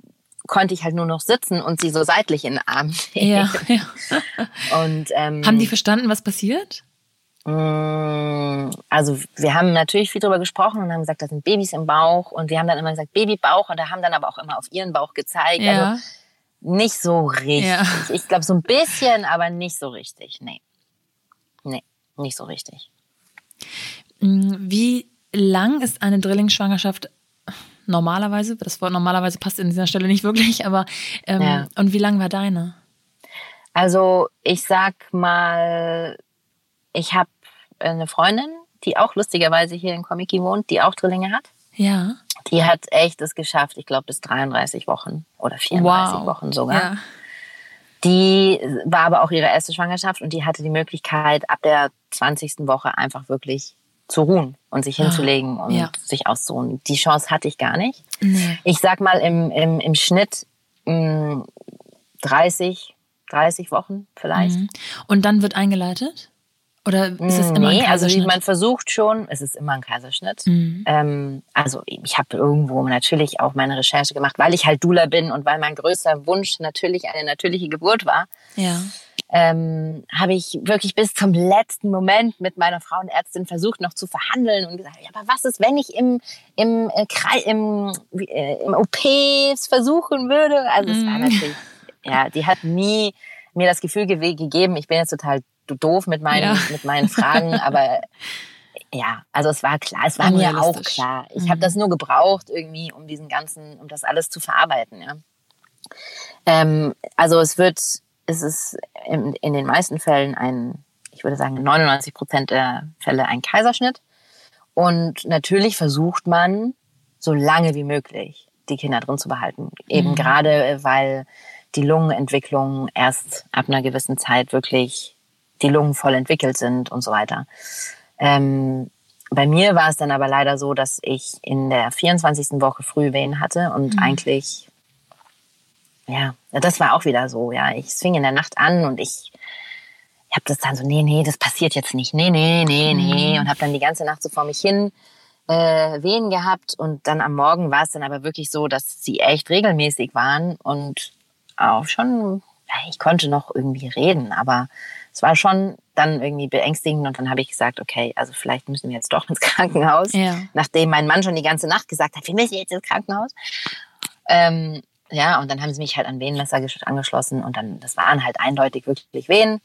konnte ich halt nur noch sitzen und sie so seitlich in den Arm nehmen. Ja. ja. Und, ähm, Haben die verstanden, was passiert? Mm, Also wir haben natürlich viel drüber gesprochen und haben gesagt, da sind Babys im Bauch und wir haben dann immer gesagt Babybauch und da haben dann aber auch immer auf ihren Bauch gezeigt. Ja. Also nicht so richtig. Ja. Ich glaube so ein bisschen, aber nicht so richtig. Nee. Nee, nicht so richtig. Mm, Wie lang ist eine Drillingschwangerschaft normalerweise? Das Wort normalerweise passt in dieser Stelle nicht wirklich, aber ähm, Ja. und wie lang war deine? Also ich sag mal, ich habe eine Freundin, die auch lustigerweise hier in Komiki wohnt, die auch Drillinge hat. Ja. Die hat echt es geschafft, ich glaube bis 33 Wochen oder 34 Wow. Wochen sogar. Ja. Die war aber auch ihre erste Schwangerschaft und die hatte die Möglichkeit, ab der 20. Woche einfach wirklich zu ruhen und sich hinzulegen und ja. sich auszuruhen. Die Chance hatte ich gar nicht. Nee. Ich sag mal im, im, im Schnitt mh, 30, 30 Wochen vielleicht. Mhm. Und dann wird eingeleitet? Oder ist es immer nee, ein also man versucht schon, es ist immer ein Kaiserschnitt. Mhm. Ähm, also ich habe irgendwo natürlich auch meine Recherche gemacht, weil ich halt Dula bin und weil mein größter Wunsch natürlich eine natürliche Geburt war. ja. ähm, habe ich wirklich bis zum letzten Moment mit meiner Frauenärztin versucht, noch zu verhandeln und gesagt, ja, aber was ist, wenn ich im, im, äh, im, äh, im OP es versuchen würde? Also es war Mm. natürlich, ja, die hat nie mir das Gefühl ge gegeben, ich bin jetzt total doof mit meinen, Ja. mit meinen Fragen, aber ja, also es war klar, es war mir auch klar. Ich Mhm. habe das nur gebraucht irgendwie, um diesen ganzen, um das alles zu verarbeiten, ja. Ähm, also es wird, es ist in, in den meisten Fällen ein, ich würde sagen, 99 Prozent der Fälle ein Kaiserschnitt. Und natürlich versucht man, so lange wie möglich die Kinder drin zu behalten. Eben Mhm. gerade, äh, weil die Lungenentwicklung erst ab einer gewissen Zeit wirklich die Lungen voll entwickelt sind und so weiter. Ähm, bei mir war es dann aber leider so, dass ich in der 24. Woche Frühwehen hatte und eigentlich, ja, das war auch wieder so, ja. Ich es fing in der Nacht an und ich habe das dann so, nee, nee, das passiert jetzt nicht, nee, nee, nee, nee. Und habe dann die ganze Nacht so vor mich hin äh, Wehen gehabt und dann am Morgen war es dann aber wirklich so, dass sie echt regelmäßig waren und auch schon, ich konnte noch irgendwie reden, aber es war schon dann irgendwie beängstigend und dann habe ich gesagt, okay, also vielleicht müssen wir jetzt doch ins Krankenhaus, Ja. nachdem mein Mann schon die ganze Nacht gesagt hat, wir müssen jetzt ins Krankenhaus. Ähm, ja, und dann haben sie mich halt an Wehenmesser gesch- angeschlossen und dann, das waren halt eindeutig wirklich Wehen.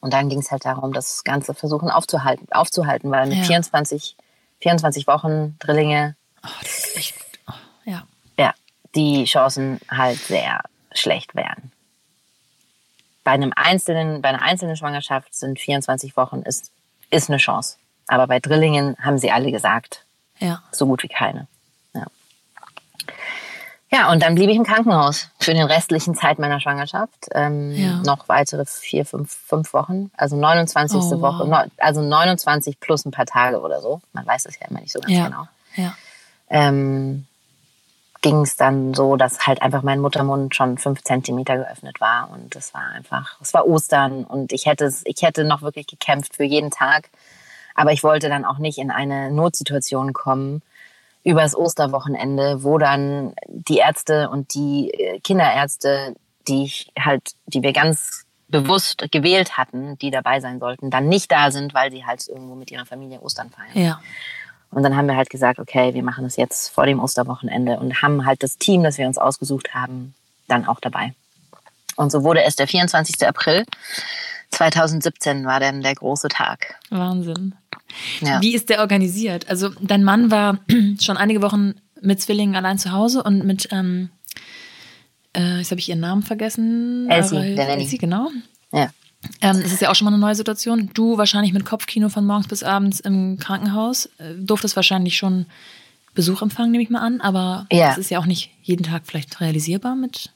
Und dann ging es halt darum, das Ganze versuchen aufzuhalten, aufzuhalten, weil mit Ja. 24, 24 Wochen Drillinge, Oh, das ist echt. Oh, ja. ja, die Chancen halt sehr schlecht wären. Bei einem einzelnen, bei einer einzelnen Schwangerschaft sind 24 Wochen ist, ist eine Chance. Aber bei Drillingen haben sie alle gesagt, Ja. so gut wie keine. Ja. ja, und dann blieb ich im Krankenhaus für den restlichen Zeit meiner Schwangerschaft. Ähm, Ja. Noch weitere vier, fünf, fünf Wochen. Also 29. Oh, wow. Woche. neu- Also 29 plus ein paar Tage oder so. Man weiß es ja immer nicht so ganz Ja. genau. Ja. Ähm, ging es dann so, dass halt einfach mein Muttermund schon fünf Zentimeter geöffnet war. Und es war einfach, es war Ostern und ich hätte, es- ich hätte noch wirklich gekämpft für jeden Tag. Aber ich wollte dann auch nicht in eine Notsituation kommen übers Osterwochenende, wo dann die Ärzte und die äh, Kinderärzte, die ich halt, die wir ganz bewusst gewählt hatten, die dabei sein sollten, dann nicht da sind, weil sie halt irgendwo mit ihrer Familie Ostern feiern. Ja. Und dann haben wir halt gesagt, okay, wir machen das jetzt vor dem Osterwochenende und haben halt das Team, das wir uns ausgesucht haben, dann auch dabei. Und so wurde es der 24. April 2017 war dann der große Tag. Wahnsinn. Ja. Wie ist der organisiert? Also dein Mann war schon einige Wochen mit Zwillingen allein zu Hause und mit, ähm, äh, jetzt habe ich ihren Namen vergessen. Elsie, der Nanny. Elsie, genau. Ja. Ähm, das ist ja auch schon mal eine neue Situation. Du wahrscheinlich mit Kopfkino von morgens bis abends im Krankenhaus. Äh, durftest wahrscheinlich schon Besuch empfangen, nehme ich mal an. Aber Ja. das ist ja auch nicht jeden Tag vielleicht realisierbar mit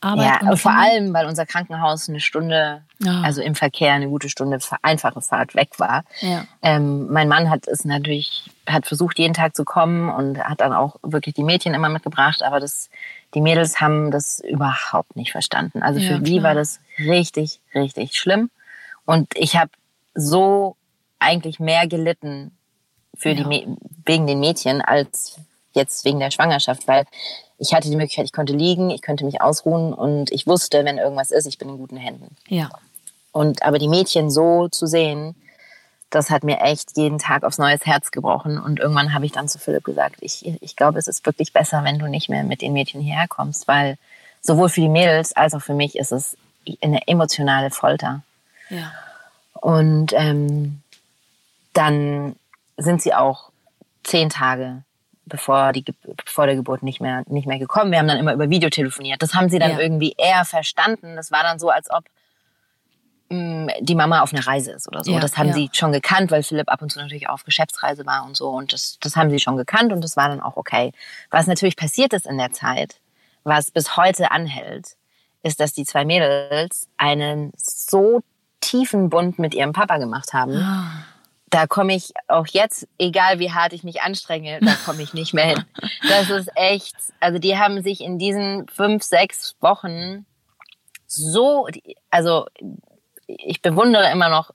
Arbeit. Ja, vor allem, weil unser Krankenhaus eine Stunde, Ah. also im Verkehr eine gute Stunde fa- einfache Fahrt weg war. Ja. Ähm, mein Mann hat es natürlich, hat versucht, jeden Tag zu kommen und hat dann auch wirklich die Mädchen immer mitgebracht, aber das, die Mädels haben das überhaupt nicht verstanden. Also Ja, für die klar. war das richtig, richtig schlimm. Und ich habe so eigentlich mehr gelitten für die Ja. Mä- wegen den Mädchen als jetzt wegen der Schwangerschaft, weil ich hatte die Möglichkeit, ich konnte liegen, ich könnte mich ausruhen und ich wusste, wenn irgendwas ist, ich bin in guten Händen. Ja. Und aber die Mädchen so zu sehen, das hat mir echt jeden Tag aufs neues Herz gebrochen. Und irgendwann habe ich dann zu Philipp gesagt, ich, ich glaube, es ist wirklich besser, wenn du nicht mehr mit den Mädchen hierher kommst, weil sowohl für die Mädels als auch für mich ist es eine emotionale Folter. Ja. Und ähm, dann sind sie auch zehn Tage bevor, die, bevor der Geburt nicht mehr, nicht mehr gekommen. Wir haben dann immer über Video telefoniert. Das haben sie dann Ja. irgendwie eher verstanden. Das war dann so, als ob die Mama auf einer Reise ist oder so. Ja, das haben ja. sie schon gekannt, weil Philipp ab und zu natürlich auf Geschäftsreise war und so. Und das, das haben sie schon gekannt und das war dann auch okay. Was natürlich passiert ist in der Zeit, was bis heute anhält, ist, dass die zwei Mädels einen so tiefen Bund mit ihrem Papa gemacht haben. Ah. Da komme ich auch jetzt, egal wie hart ich mich anstrenge, da komme ich nicht mehr hin. Das ist echt, also die haben sich in diesen fünf, sechs Wochen so, also ich bewundere immer noch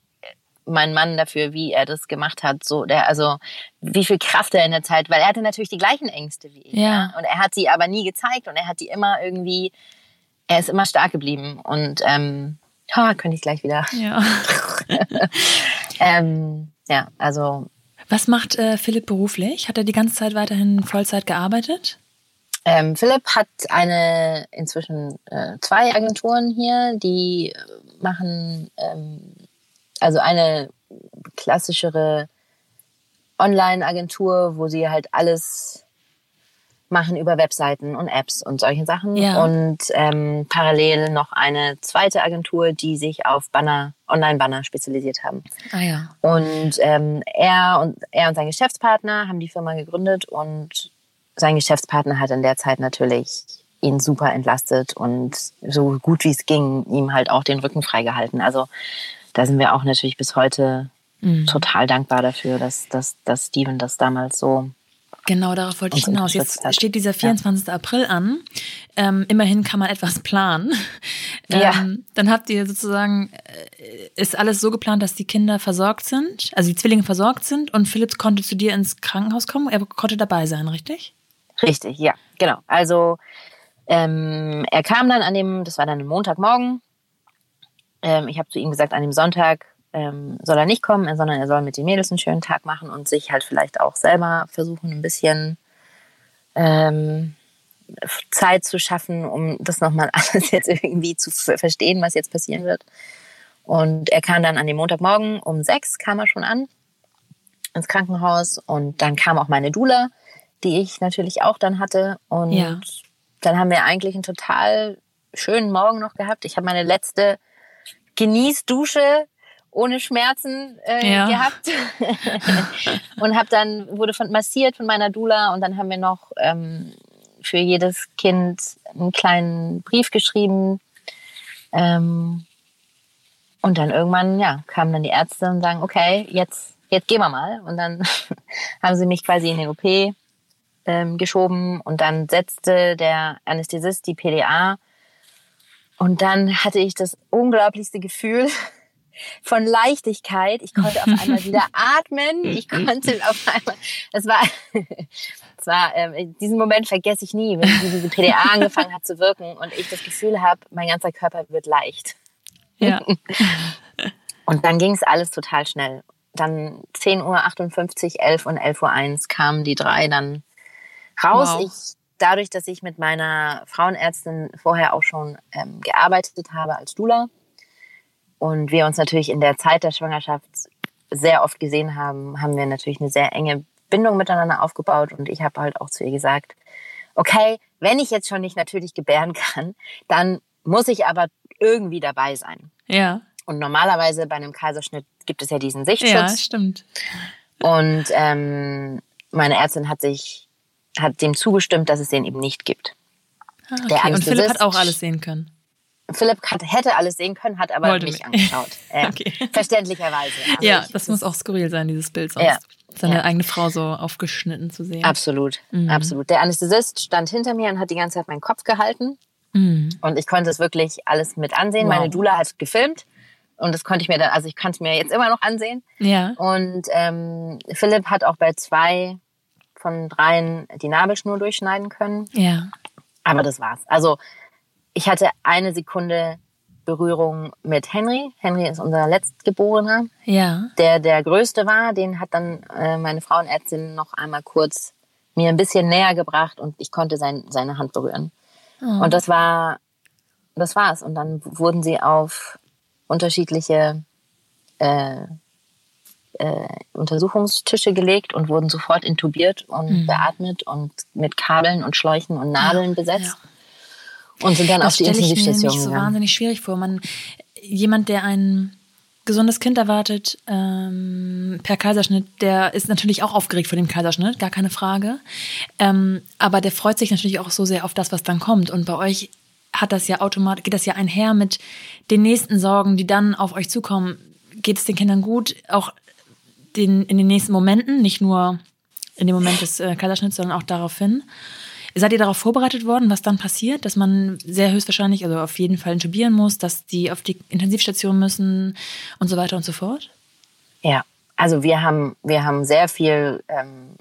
meinen Mann dafür, wie er das gemacht hat. So, der, also wie viel Kraft er in der Zeit, weil er hatte natürlich die gleichen Ängste wie ich. Ja. Und er hat sie aber nie gezeigt und er hat die immer irgendwie, er ist immer stark geblieben. Und ähm, ha, könnte ich gleich wieder. Ja. Ähm, ja, also Was macht äh, Philipp beruflich? Hat er die ganze Zeit weiterhin Vollzeit gearbeitet? Ähm, Philipp hat eine inzwischen äh, zwei Agenturen hier, die äh, machen ähm, also eine klassischere Online-Agentur, wo sie halt alles machen über Webseiten und Apps und solche Sachen. Ja. Und ähm, parallel noch eine zweite Agentur, die sich auf Banner, Online-Banner spezialisiert haben. Ah ja. Und ähm, er und er und sein Geschäftspartner haben die Firma gegründet und sein Geschäftspartner hat in der Zeit natürlich ihn super entlastet und so gut wie es ging, ihm halt auch den Rücken freigehalten. Also da sind wir auch natürlich bis heute Mhm. total dankbar dafür, dass, dass, dass Steven das damals so. Genau, darauf wollte ich hinaus. Jetzt steht dieser 24. April an. Ähm, immerhin kann man etwas planen. Ja. Ähm, dann habt ihr sozusagen, äh, ist alles so geplant, dass die Kinder versorgt sind, also die Zwillinge versorgt sind und Philipp konnte zu dir ins Krankenhaus kommen. Er konnte dabei sein, richtig? Richtig, ja, genau. Also ähm, er kam dann an dem, das war dann Montagmorgen. Ähm, ich habe zu ihm gesagt, an dem Sonntag ähm, soll er nicht kommen, sondern er soll mit den Mädels einen schönen Tag machen und sich halt vielleicht auch selber versuchen, ein bisschen ähm, Zeit zu schaffen, um das nochmal alles jetzt irgendwie zu ver- verstehen, was jetzt passieren wird. Und er kam dann an dem Montagmorgen um sechs, kam er schon an ins Krankenhaus und dann kam auch meine Doula, die ich natürlich auch dann hatte und Ja. dann haben wir eigentlich einen total schönen Morgen noch gehabt. Ich habe meine letzte Genießdusche ohne Schmerzen äh, ja. gehabt und habe dann wurde von, massiert von meiner Dula und dann haben wir noch ähm, für jedes Kind einen kleinen Brief geschrieben ähm, und dann irgendwann ja kamen dann die Ärzte und sagen okay jetzt jetzt gehen wir mal und dann haben sie mich quasi in den OP ähm, geschoben und dann setzte der Anästhesist die PDA und dann hatte ich das unglaublichste Gefühl von Leichtigkeit. Ich konnte auf einmal wieder atmen. Ich konnte auf einmal, es war, es war, ähm, diesen Moment vergesse ich nie, wenn diese PDA angefangen hat zu wirken und ich das Gefühl habe, mein ganzer Körper wird leicht. Ja. Und dann ging es alles total schnell. Dann 10.58 Uhr, 11 und 11.01 Uhr kamen die drei dann raus. Wow. Ich, dadurch, dass ich mit meiner Frauenärztin vorher auch schon ähm, gearbeitet habe als Dula und wir uns natürlich in der Zeit der Schwangerschaft sehr oft gesehen haben, haben wir natürlich eine sehr enge Bindung miteinander aufgebaut und ich habe halt auch zu ihr gesagt, okay, wenn ich jetzt schon nicht natürlich gebären kann, dann muss ich aber irgendwie dabei sein. Ja. Und normalerweise bei einem Kaiserschnitt gibt es ja diesen Sichtschutz. Ja, stimmt. Und ähm, meine Ärztin hat sich hat dem zugestimmt, dass es den eben nicht gibt. Ah, okay. Und Philipp hat auch alles sehen können. Philipp hat, hätte alles sehen können, hat aber Wollte mich mich. angeschaut. Äh, okay. Verständlicherweise. Also ja, ich, das muss auch skurril sein, dieses Bild sonst. Ja, Seine ja. eigene Frau so aufgeschnitten zu sehen. Absolut, mhm. absolut. Der Anästhesist stand hinter mir und hat die ganze Zeit meinen Kopf gehalten. Mhm. Und ich konnte es wirklich alles mit ansehen. Wow. Meine Dula hat gefilmt. Und das konnte ich mir dann, also ich kann es mir jetzt immer noch ansehen. Ja. Und ähm, Philipp hat auch bei zwei von dreien die Nabelschnur durchschneiden können. Ja. Aber das war's. Also ich hatte eine Sekunde Berührung mit Henry. Henry ist unser Letztgeborener. Ja. Der der größte war. Den hat dann äh, meine Frauenärztin noch einmal kurz mir ein bisschen näher gebracht und ich konnte sein, seine Hand berühren. Oh. Und das war, das war's. Und dann wurden sie auf unterschiedliche äh, äh, Untersuchungstische gelegt und wurden sofort intubiert und mhm. beatmet und mit Kabeln und Schläuchen und Nadeln ja, besetzt. Ja. Und sind dann das auf die Intensivstation gegangen. Das stelle ich mir so wahnsinnig schwierig vor. Man, jemand, der ein gesundes Kind erwartet ähm, per Kaiserschnitt, der ist natürlich auch aufgeregt vor dem Kaiserschnitt, gar keine Frage. Ähm, aber der freut sich natürlich auch so sehr auf das, was dann kommt. Und bei euch hat das ja automatisch, geht das ja einher mit den nächsten Sorgen, die dann auf euch zukommen. Geht es den Kindern gut? Auch den, in den nächsten Momenten, nicht nur in dem Moment des äh, Kaiserschnitts, sondern auch daraufhin. Seid ihr darauf vorbereitet worden, was dann passiert, dass man sehr höchstwahrscheinlich, also auf jeden Fall intubieren muss, dass die auf die Intensivstation müssen und so weiter und so fort? Ja, also wir haben, wir haben sehr viel, ähm,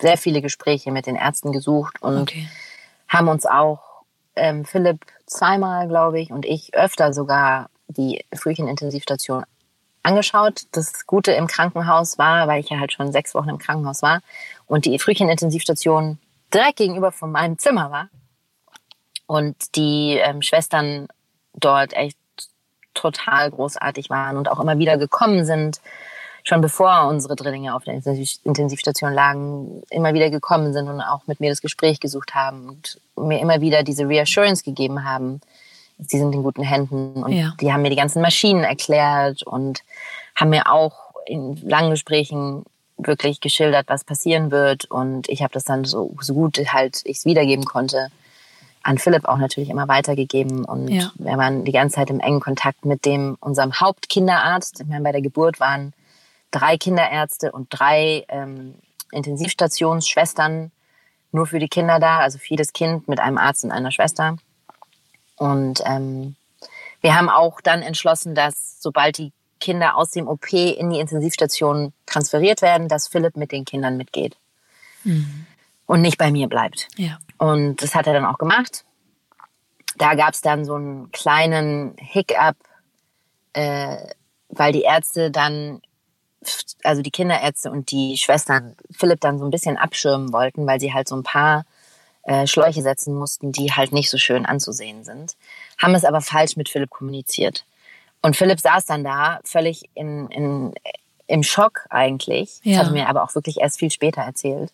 sehr viele Gespräche mit den Ärzten gesucht und okay. haben uns auch ähm, Philipp zweimal, glaube ich, und ich öfter sogar die Frühchenintensivstation angeschaut. Das Gute im Krankenhaus war, weil ich ja halt schon sechs Wochen im Krankenhaus war und die Frühchenintensivstation direkt gegenüber von meinem Zimmer war und die ähm, Schwestern dort echt total großartig waren und auch immer wieder gekommen sind, schon bevor unsere Drillinge auf der Intensivstation lagen, immer wieder gekommen sind und auch mit mir das Gespräch gesucht haben und mir immer wieder diese Reassurance gegeben haben, sie sind in guten Händen. Und ja. die haben mir die ganzen Maschinen erklärt und haben mir auch in langen Gesprächen wirklich geschildert, was passieren wird. Und ich habe das dann so, so gut halt ich es wiedergeben konnte, an Philipp auch natürlich immer weitergegeben. Und ja. wir waren die ganze Zeit im engen Kontakt mit dem, unserem Hauptkinderarzt. Ich meine, bei der Geburt waren drei Kinderärzte und drei ähm, Intensivstationsschwestern nur für die Kinder da, also für jedes Kind mit einem Arzt und einer Schwester. Und ähm, wir haben auch dann entschlossen, dass sobald die Kinder aus dem OP in die Intensivstation transferiert werden, dass Philipp mit den Kindern mitgeht mhm. und nicht bei mir bleibt. Ja. Und das hat er dann auch gemacht. Da gab es dann so einen kleinen Hiccup, äh, weil die Ärzte dann, also die Kinderärzte und die Schwestern Philipp dann so ein bisschen abschirmen wollten, weil sie halt so ein paar äh, Schläuche setzen mussten, die halt nicht so schön anzusehen sind. Haben es aber falsch mit Philipp kommuniziert. Und Philipp saß dann da, völlig in, in, im Schock eigentlich. Ja. Das hat mir aber auch wirklich erst viel später erzählt.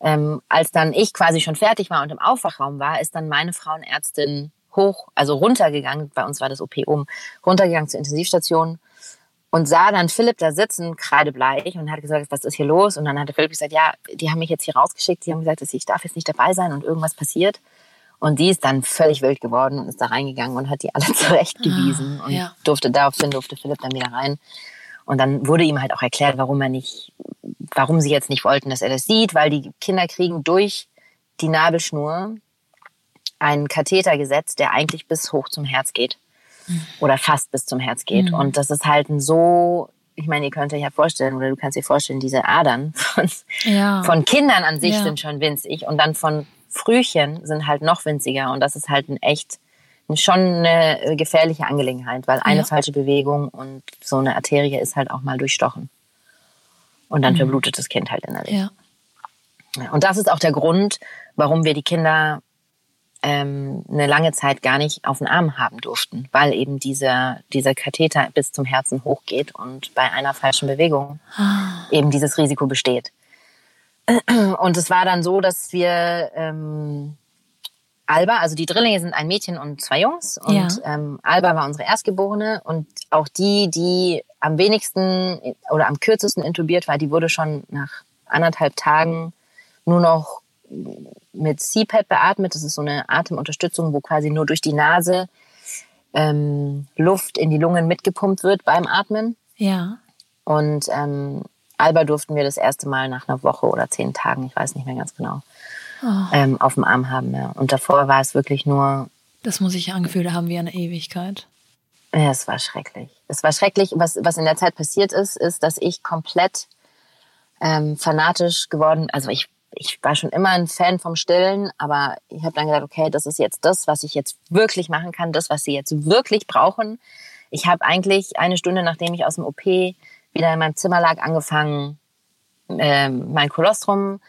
Ähm, als dann ich quasi schon fertig war und im Aufwachraum war, ist dann meine Frauenärztin hoch, also runtergegangen, bei uns war das OP oben, runtergegangen zur Intensivstation und sah dann Philipp da sitzen, kreidebleich, und hat gesagt, was ist hier los? Und dann hatte Philipp gesagt, ja, die haben mich jetzt hier rausgeschickt, die haben gesagt, dass ich darf jetzt nicht dabei sein und irgendwas passiert. Und die ist dann völlig wild geworden und ist da reingegangen und hat die alle zurechtgewiesen. Ah, und ja. durfte daraufhin durfte Philipp dann wieder rein. Und dann wurde ihm halt auch erklärt, warum er nicht, warum sie jetzt nicht wollten, dass er das sieht, weil die Kinder kriegen durch die Nabelschnur einen Katheter gesetzt, der eigentlich bis hoch zum Herz geht. Oder fast bis zum Herz geht. Mhm. Und das ist halt ein so, ich meine, ihr könnt euch ja vorstellen, oder du kannst dir vorstellen, diese Adern von, Ja. von Kindern an sich Ja. sind schon winzig und dann von Frühchen sind halt noch winziger und das ist halt ein echt schon eine äh, gefährliche Angelegenheit, weil eine Ja. falsche Bewegung und so eine Arterie ist halt auch mal durchstochen. Und dann verblutet das Kind halt innerlich. Mhm. Ja, Und das ist auch der Grund, warum wir die Kinder ähm, eine lange Zeit gar nicht auf den Arm haben durften, weil eben dieser, dieser Katheter bis zum Herzen hochgeht und bei einer falschen Bewegung Ah. eben dieses Risiko besteht. Und es war dann so, dass wir ähm, Alba, also die Drillinge sind ein Mädchen und zwei Jungs und Ja. ähm, Alba war unsere Erstgeborene und auch die, die am wenigsten oder am kürzesten intubiert war, die wurde schon nach anderthalb Tagen nur noch mit CPAP beatmet. Das ist so eine Atemunterstützung, wo quasi nur durch die Nase ähm, Luft in die Lungen mitgepumpt wird beim Atmen. Ja. Und ähm, Alba durften wir das erste Mal nach einer Woche oder zehn Tagen, ich weiß nicht mehr ganz genau, Oh, ähm, auf dem Arm haben. Ja. Und davor war es wirklich nur, das muss sich angefühlt haben wie eine Ewigkeit. ja, es war schrecklich. Es war schrecklich. Was, was in der Zeit passiert ist, ist, dass ich komplett ähm, fanatisch geworden, also ich, ich war schon immer ein Fan vom Stillen, aber ich habe dann gedacht, okay, das ist jetzt das, was ich jetzt wirklich machen kann, das, was sie jetzt wirklich brauchen. Ich habe eigentlich eine Stunde, nachdem ich aus dem OP wieder in meinem Zimmer lag, angefangen, ähm, mein Kolostrum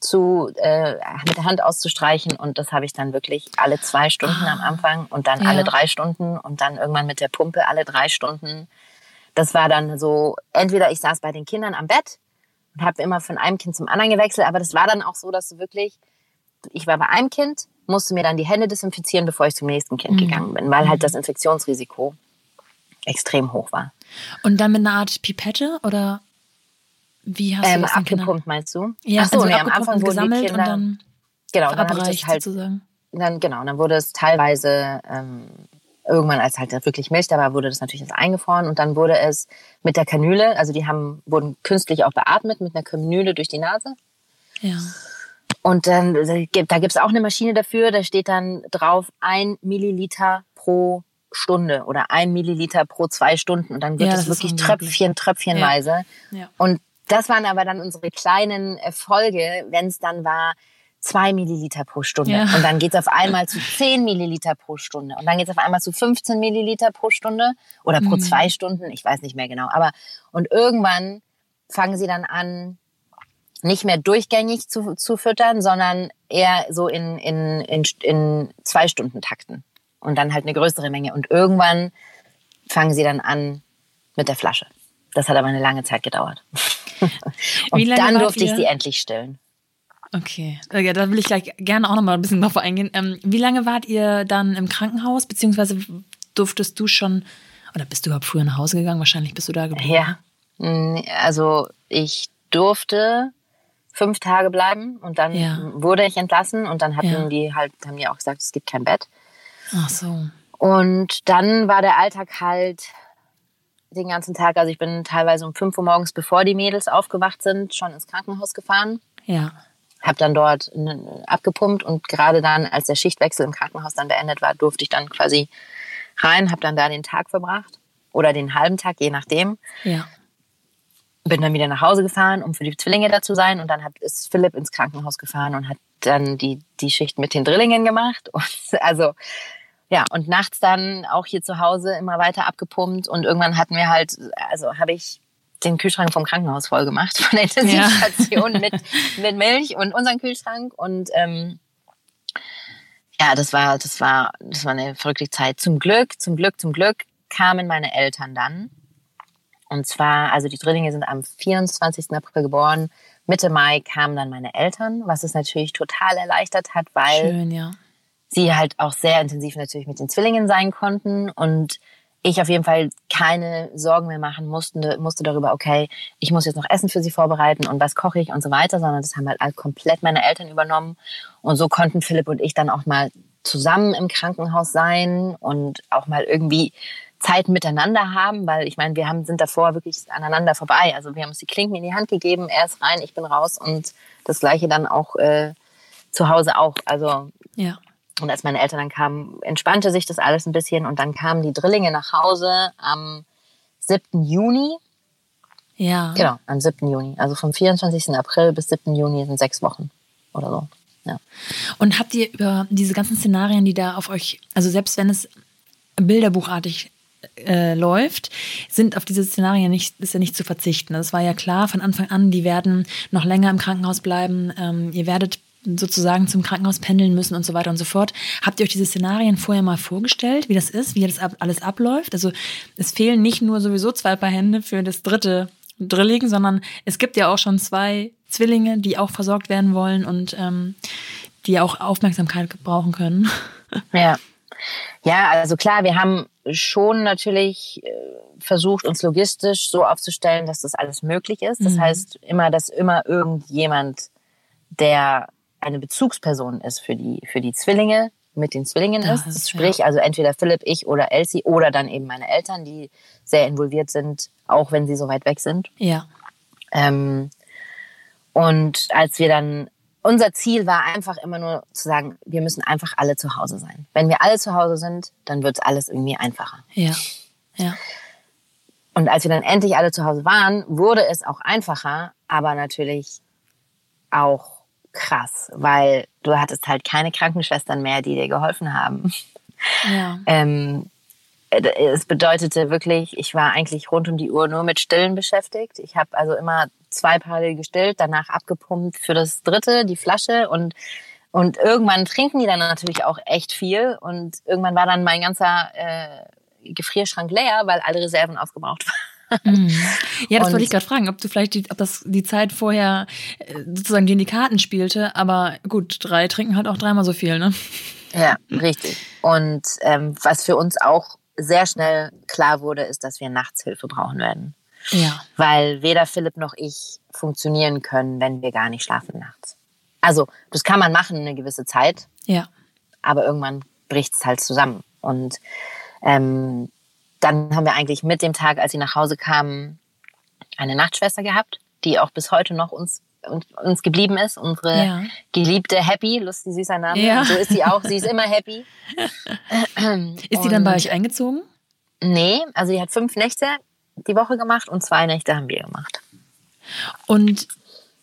zu äh, mit der Hand auszustreichen und das habe ich dann wirklich alle zwei Stunden am Anfang und dann Ja. alle drei Stunden und dann irgendwann mit der Pumpe alle drei Stunden. Das war dann so, entweder ich saß bei den Kindern am Bett und habe immer von einem Kind zum anderen gewechselt, aber das war dann auch so, dass du wirklich, ich war bei einem Kind, musste mir dann die Hände desinfizieren, bevor ich zum nächsten Kind Mhm. gegangen bin, weil halt das Infektionsrisiko extrem hoch war. Und dann mit einer Art Pipette oder wie hast du Ähm, das abgepumpt meinst du? Ja, Ach so, also nee, am Anfang wurden die gesammelt Kinder, und dann genau, dann habe ich das halt sozusagen. dann genau, dann wurde es teilweise ähm, irgendwann, als halt wirklich Milch da war, wurde das natürlich jetzt eingefroren und dann wurde es mit der Kanüle, also die haben wurden künstlich auch beatmet mit einer Kanüle durch die Nase Ja. und dann gibt- da gibt's auch eine Maschine dafür, da steht dann drauf ein Milliliter pro Stunde oder ein Milliliter pro zwei Stunden und dann wird Ja, es wirklich. Tröpfchen, Tröpfchenweise. Ja. Und das waren aber dann unsere kleinen Erfolge, wenn es dann war, zwei Milliliter pro Stunde. Ja. Und dann geht's auf einmal zu 10 Milliliter pro Stunde. Und dann geht's auf einmal zu 15 Milliliter pro Stunde oder pro Mhm. zwei Stunden. Ich weiß nicht mehr genau. Aber und irgendwann fangen sie dann an, nicht mehr durchgängig zu, zu füttern, sondern eher so in, in, in, in zwei Stunden Takten. Und dann halt eine größere Menge. Und irgendwann fangen sie dann an mit der Flasche. Das hat aber eine lange Zeit gedauert. Und Wie lange dann durfte ich ihr- sie endlich stillen. Okay, Äh, ja, da will ich gleich gerne auch noch mal ein bisschen drauf eingehen. Ähm, wie lange wart ihr dann im Krankenhaus, beziehungsweise durftest du schon, oder bist du überhaupt früher nach Hause gegangen? Wahrscheinlich bist du da geblieben. Ja, Mm, also ich durfte fünf Tage bleiben und dann Ja. wurde ich entlassen und dann hatten Ja. die halt, haben die auch gesagt, es gibt kein Bett. Ach so. Und dann war der Alltag halt den ganzen Tag, also ich bin teilweise um 5 Uhr morgens, bevor die Mädels aufgewacht sind, schon ins Krankenhaus gefahren. Ja. Hab dann dort ne- abgepumpt und gerade dann, als der Schichtwechsel im Krankenhaus dann beendet war, durfte ich dann quasi rein, hab dann da den Tag verbracht oder den halben Tag, je nachdem. Ja. Bin dann wieder nach Hause gefahren, um für die Zwillinge da zu sein und dann hat, ist Philipp ins Krankenhaus gefahren und hat dann die, die Schicht mit den Drillingen gemacht. Und also ja, und nachts dann auch hier zu Hause immer weiter abgepumpt und irgendwann hatten wir halt, also habe ich den Kühlschrank vom Krankenhaus voll gemacht, von der Intensivstation mit, mit Milch und unseren Kühlschrank und ähm, ja, das war, das war, das war eine verrückte Zeit. Zum Glück, zum Glück, zum Glück kamen meine Eltern dann. Und zwar, also die Drillinge sind am 24. April geboren. Mitte Mai kamen dann meine Eltern, was es natürlich total erleichtert hat, weil Schön, ja. sie halt auch sehr intensiv natürlich mit den Zwillingen sein konnten. Und ich auf jeden Fall keine Sorgen mehr machen musste, musste darüber, okay, ich muss jetzt noch Essen für sie vorbereiten und was koche ich und so weiter, sondern das haben halt komplett meine Eltern übernommen. Und so konnten Philipp und ich dann auch mal zusammen im Krankenhaus sein und auch mal irgendwie Zeit miteinander haben, weil ich meine, wir haben, sind davor wirklich aneinander vorbei. Also wir haben uns die Klinken in die Hand gegeben, er ist rein, ich bin raus und das gleiche dann auch äh, zu Hause auch. Also ja. Und als meine Eltern dann kamen, entspannte sich das alles ein bisschen und dann kamen die Drillinge nach Hause am 7. Juni. Ja. Genau, am 7. Juni. Also vom 24. April bis 7. Juni sind sechs Wochen oder so. Ja. Und habt ihr über diese ganzen Szenarien, die da auf euch, also selbst wenn es bilderbuchartig äh, läuft, sind auf diese Szenarien nicht, ist ja nicht zu verzichten. Das war ja klar von Anfang an, die werden noch länger im Krankenhaus bleiben. Ähm, ihr werdet sozusagen zum Krankenhaus pendeln müssen und so weiter und so fort. Habt ihr euch diese Szenarien vorher mal vorgestellt, wie das ist, wie das alles abläuft? Also es fehlen nicht nur sowieso zwei Paar Hände für das dritte Drilling, sondern es gibt ja auch schon zwei Zwillinge, die auch versorgt werden wollen und ähm, die auch Aufmerksamkeit brauchen können. Ja. Ja, also klar, wir haben schon natürlich äh, versucht, uns logistisch so aufzustellen, dass das alles möglich ist. Das mhm. heißt immer, dass immer irgendjemand, der eine Bezugsperson ist für die, für die Zwillinge, mit den Zwillingen ist. ist. Sprich, ja. also entweder Philipp, ich oder Elsie oder dann eben meine Eltern, die sehr involviert sind, auch wenn sie so weit weg sind. Ja. Ähm, und als wir dann, unser Ziel war einfach immer nur zu sagen, wir müssen einfach alle zu Hause sein. Wenn wir alle zu Hause sind, dann wird alles irgendwie einfacher. Ja. Ja. Und als wir dann endlich alle zu Hause waren, wurde es auch einfacher, aber natürlich auch krass, weil du hattest halt keine Krankenschwestern mehr, die dir geholfen haben. Ja. Ähm, es bedeutete wirklich, ich war eigentlich rund um die Uhr nur mit Stillen beschäftigt. Ich habe also immer zwei Paare gestillt, danach abgepumpt für das dritte, die Flasche und und irgendwann trinken die dann natürlich auch echt viel und irgendwann war dann mein ganzer äh, Gefrierschrank leer, weil alle Reserven aufgebraucht waren. Mhm. Ja, das und wollte ich gerade fragen, ob du vielleicht die, ob das die Zeit vorher äh, sozusagen die in die Karten spielte, aber gut, drei trinken halt auch dreimal so viel, ne? Ja, richtig. Und ähm, was für uns auch sehr schnell klar wurde, ist, dass wir nachts Hilfe brauchen werden. Ja. Weil weder Philipp noch ich funktionieren können, wenn wir gar nicht schlafen nachts. Also, das kann man machen eine gewisse Zeit. Ja. Aber irgendwann bricht es halt zusammen. Und ähm, dann haben wir eigentlich mit dem Tag, als sie nach Hause kamen, eine Nachtschwester gehabt, die auch bis heute noch uns uns, uns geblieben ist, unsere ja. geliebte Happy, lustig süßer Name. Ja. so ist sie auch, sie ist immer happy. ist sie dann bei euch eingezogen? Nee, also sie hat fünf Nächte die Woche gemacht und zwei Nächte haben wir gemacht. Und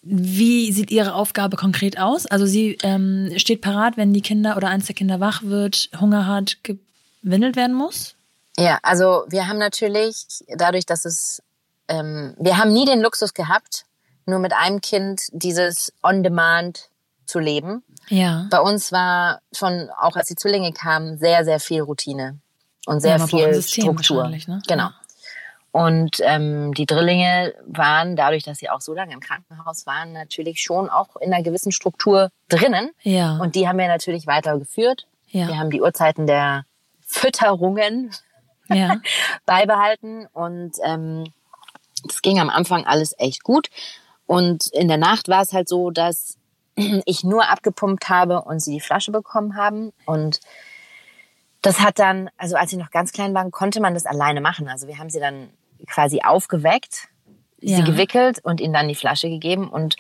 wie sieht Ihre Aufgabe konkret aus? Also sie ähm, steht parat, wenn die Kinder oder eins der Kinder wach wird, Hunger hat, gewindelt werden muss? Ja, also wir haben natürlich dadurch, dass es, ähm, wir haben nie den Luxus gehabt, nur mit einem Kind dieses On-Demand zu leben. Ja. Bei uns war schon, auch als die Zwillinge kamen, sehr, sehr viel Routine und sehr ja, viel Struktur. Ne? Genau. Und ähm, die Drillinge waren, dadurch, dass sie auch so lange im Krankenhaus waren, natürlich schon auch in einer gewissen Struktur drinnen. Ja. Und die haben wir natürlich weitergeführt. Ja. Wir haben die Uhrzeiten der Fütterungen ja. beibehalten. Und ähm, das ging am Anfang alles echt gut. Und in der Nacht war es halt so, dass ich nur abgepumpt habe und sie die Flasche bekommen haben. Und das hat dann, also als sie noch ganz klein waren, konnte man das alleine machen. Also wir haben sie dann quasi aufgeweckt, ja. sie gewickelt und ihnen dann die Flasche gegeben. Und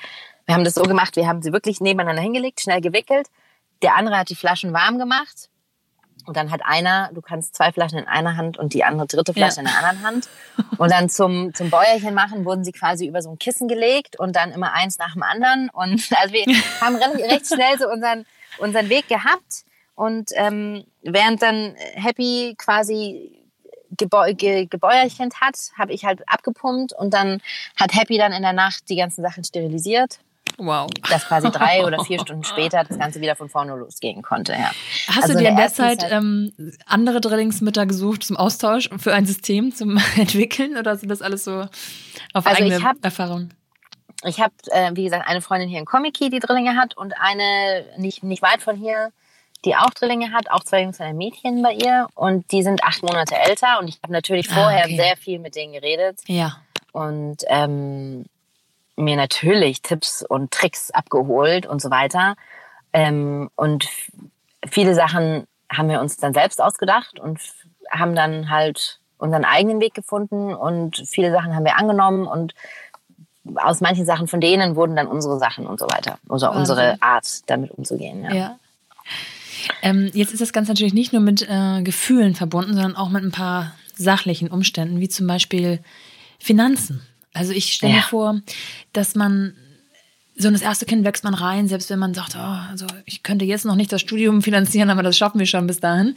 wir haben das so gemacht, wir haben sie wirklich nebeneinander hingelegt, schnell gewickelt. Der andere hat die Flaschen warm gemacht und dann hat einer, du kannst zwei Flaschen in einer Hand und die andere dritte Flasche ja. in der anderen Hand. Und dann zum, zum Bäuerchen machen wurden sie quasi über so ein Kissen gelegt und dann immer eins nach dem anderen. Und also wir haben recht schnell so unseren, unseren Weg gehabt. Und ähm, während dann Happy quasi gebäu ge gebäuerchent hat, habe ich halt abgepumpt und dann hat Happy dann in der Nacht die ganzen Sachen sterilisiert. Wow. Dass quasi drei oder vier Stunden später das Ganze wieder von vorne losgehen konnte, ja. Hast also du dir in der Zeit, Zeit ähm, andere Drillingsmütter gesucht zum Austausch für ein System zum Entwickeln oder sind das alles so auf also eigene ich hab, Erfahrung? Ich habe, äh, wie gesagt, eine Freundin hier in Komiki, die Drillinge hat und eine nicht, nicht weit von hier, die auch Drillinge hat, auch zwei Jungs und ein Mädchen bei ihr. Und die sind acht Monate älter. Und ich habe natürlich ah, vorher okay. sehr viel mit denen geredet. Ja. Und ähm, mir natürlich Tipps und Tricks abgeholt und so weiter. Ähm, und viele Sachen haben wir uns dann selbst ausgedacht und haben dann halt unseren eigenen Weg gefunden und viele Sachen haben wir angenommen und aus manchen Sachen von denen wurden dann unsere Sachen und so weiter. Also Wahnsinn. unsere Art, damit umzugehen. Ja. ja. Ähm, jetzt ist das Ganze natürlich nicht nur mit äh, Gefühlen verbunden, sondern auch mit ein paar sachlichen Umständen, wie zum Beispiel Finanzen. Also ich stelle ja. mir vor, dass man so in das erste Kind wächst man rein, selbst wenn man sagt, oh, also ich könnte jetzt noch nicht das Studium finanzieren, aber das schaffen wir schon bis dahin.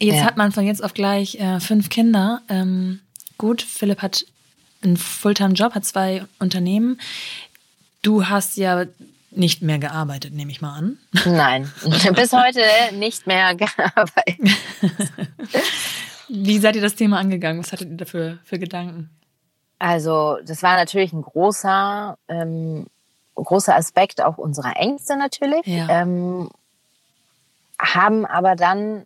Jetzt ja. hat man von jetzt auf gleich äh, fünf Kinder. Ähm, gut, Philipp hat einen Fulltime-Job, hat zwei Unternehmen. Du hast ja nicht mehr gearbeitet, nehme ich mal an. Nein, bis heute nicht mehr gearbeitet. Wie seid ihr das Thema angegangen? Was hattet ihr dafür für Gedanken? Also, das war natürlich ein großer, ähm, großer Aspekt auch unserer Ängste natürlich. Ja. Ähm, haben aber dann,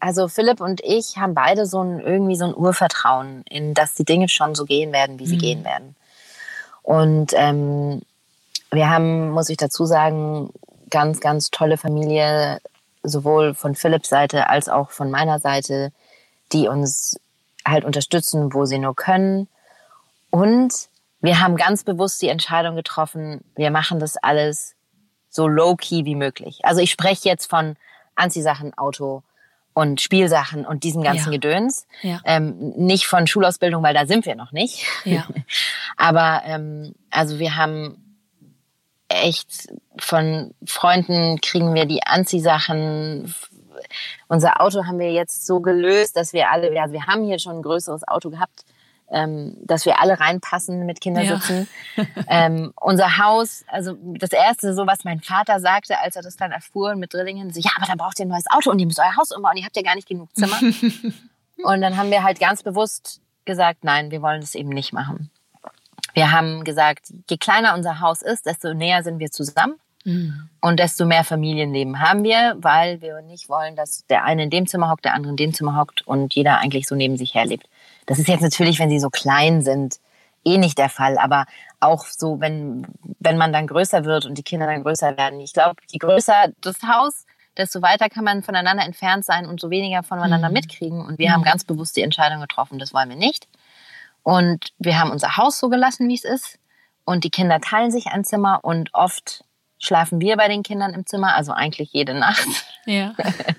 also Philipp und ich haben beide so ein, irgendwie so ein Urvertrauen in, dass die Dinge schon so gehen werden, wie sie mhm. gehen werden. Und ähm, wir haben, muss ich dazu sagen, ganz, ganz tolle Familie, sowohl von Philipps Seite als auch von meiner Seite, die uns halt unterstützen, wo sie nur können. Und wir haben ganz bewusst die Entscheidung getroffen, wir machen das alles so low-key wie möglich. Also ich spreche jetzt von Anziehsachen, Auto und Spielsachen und diesem ganzen ja. Gedöns. Ja. Ähm, nicht von Schulausbildung, weil da sind wir noch nicht. Ja. Aber ähm, also wir haben echt von Freunden kriegen wir die Anziehsachen. Unser Auto haben wir jetzt so gelöst, dass wir alle, also wir haben hier schon ein größeres Auto gehabt, ähm, dass wir alle reinpassen mit Kindersitzen. Ja. ähm, unser Haus, also das erste, so was mein Vater sagte, als er das dann erfuhr mit Drillingen, so ja, aber dann braucht ihr ein neues Auto und ihr müsst euer Haus umbauen, ihr habt ja gar nicht genug Zimmer. und dann haben wir halt ganz bewusst gesagt, nein, wir wollen das eben nicht machen. Wir haben gesagt, je kleiner unser Haus ist, desto näher sind wir zusammen. Mhm. Und desto mehr Familienleben haben wir, weil wir nicht wollen, dass der eine in dem Zimmer hockt, der andere in dem Zimmer hockt und jeder eigentlich so neben sich herlebt. Das ist jetzt natürlich, wenn sie so klein sind, eh nicht der Fall. Aber auch so, wenn, wenn man dann größer wird und die Kinder dann größer werden. Ich glaube, je größer das Haus, desto weiter kann man voneinander entfernt sein und so weniger voneinander mhm. mitkriegen. Und wir mhm. haben ganz bewusst die Entscheidung getroffen, das wollen wir nicht. Und wir haben unser Haus so gelassen, wie es ist. Und die Kinder teilen sich ein Zimmer und oft schlafen wir bei den Kindern im Zimmer, also eigentlich jede Nacht. Ja.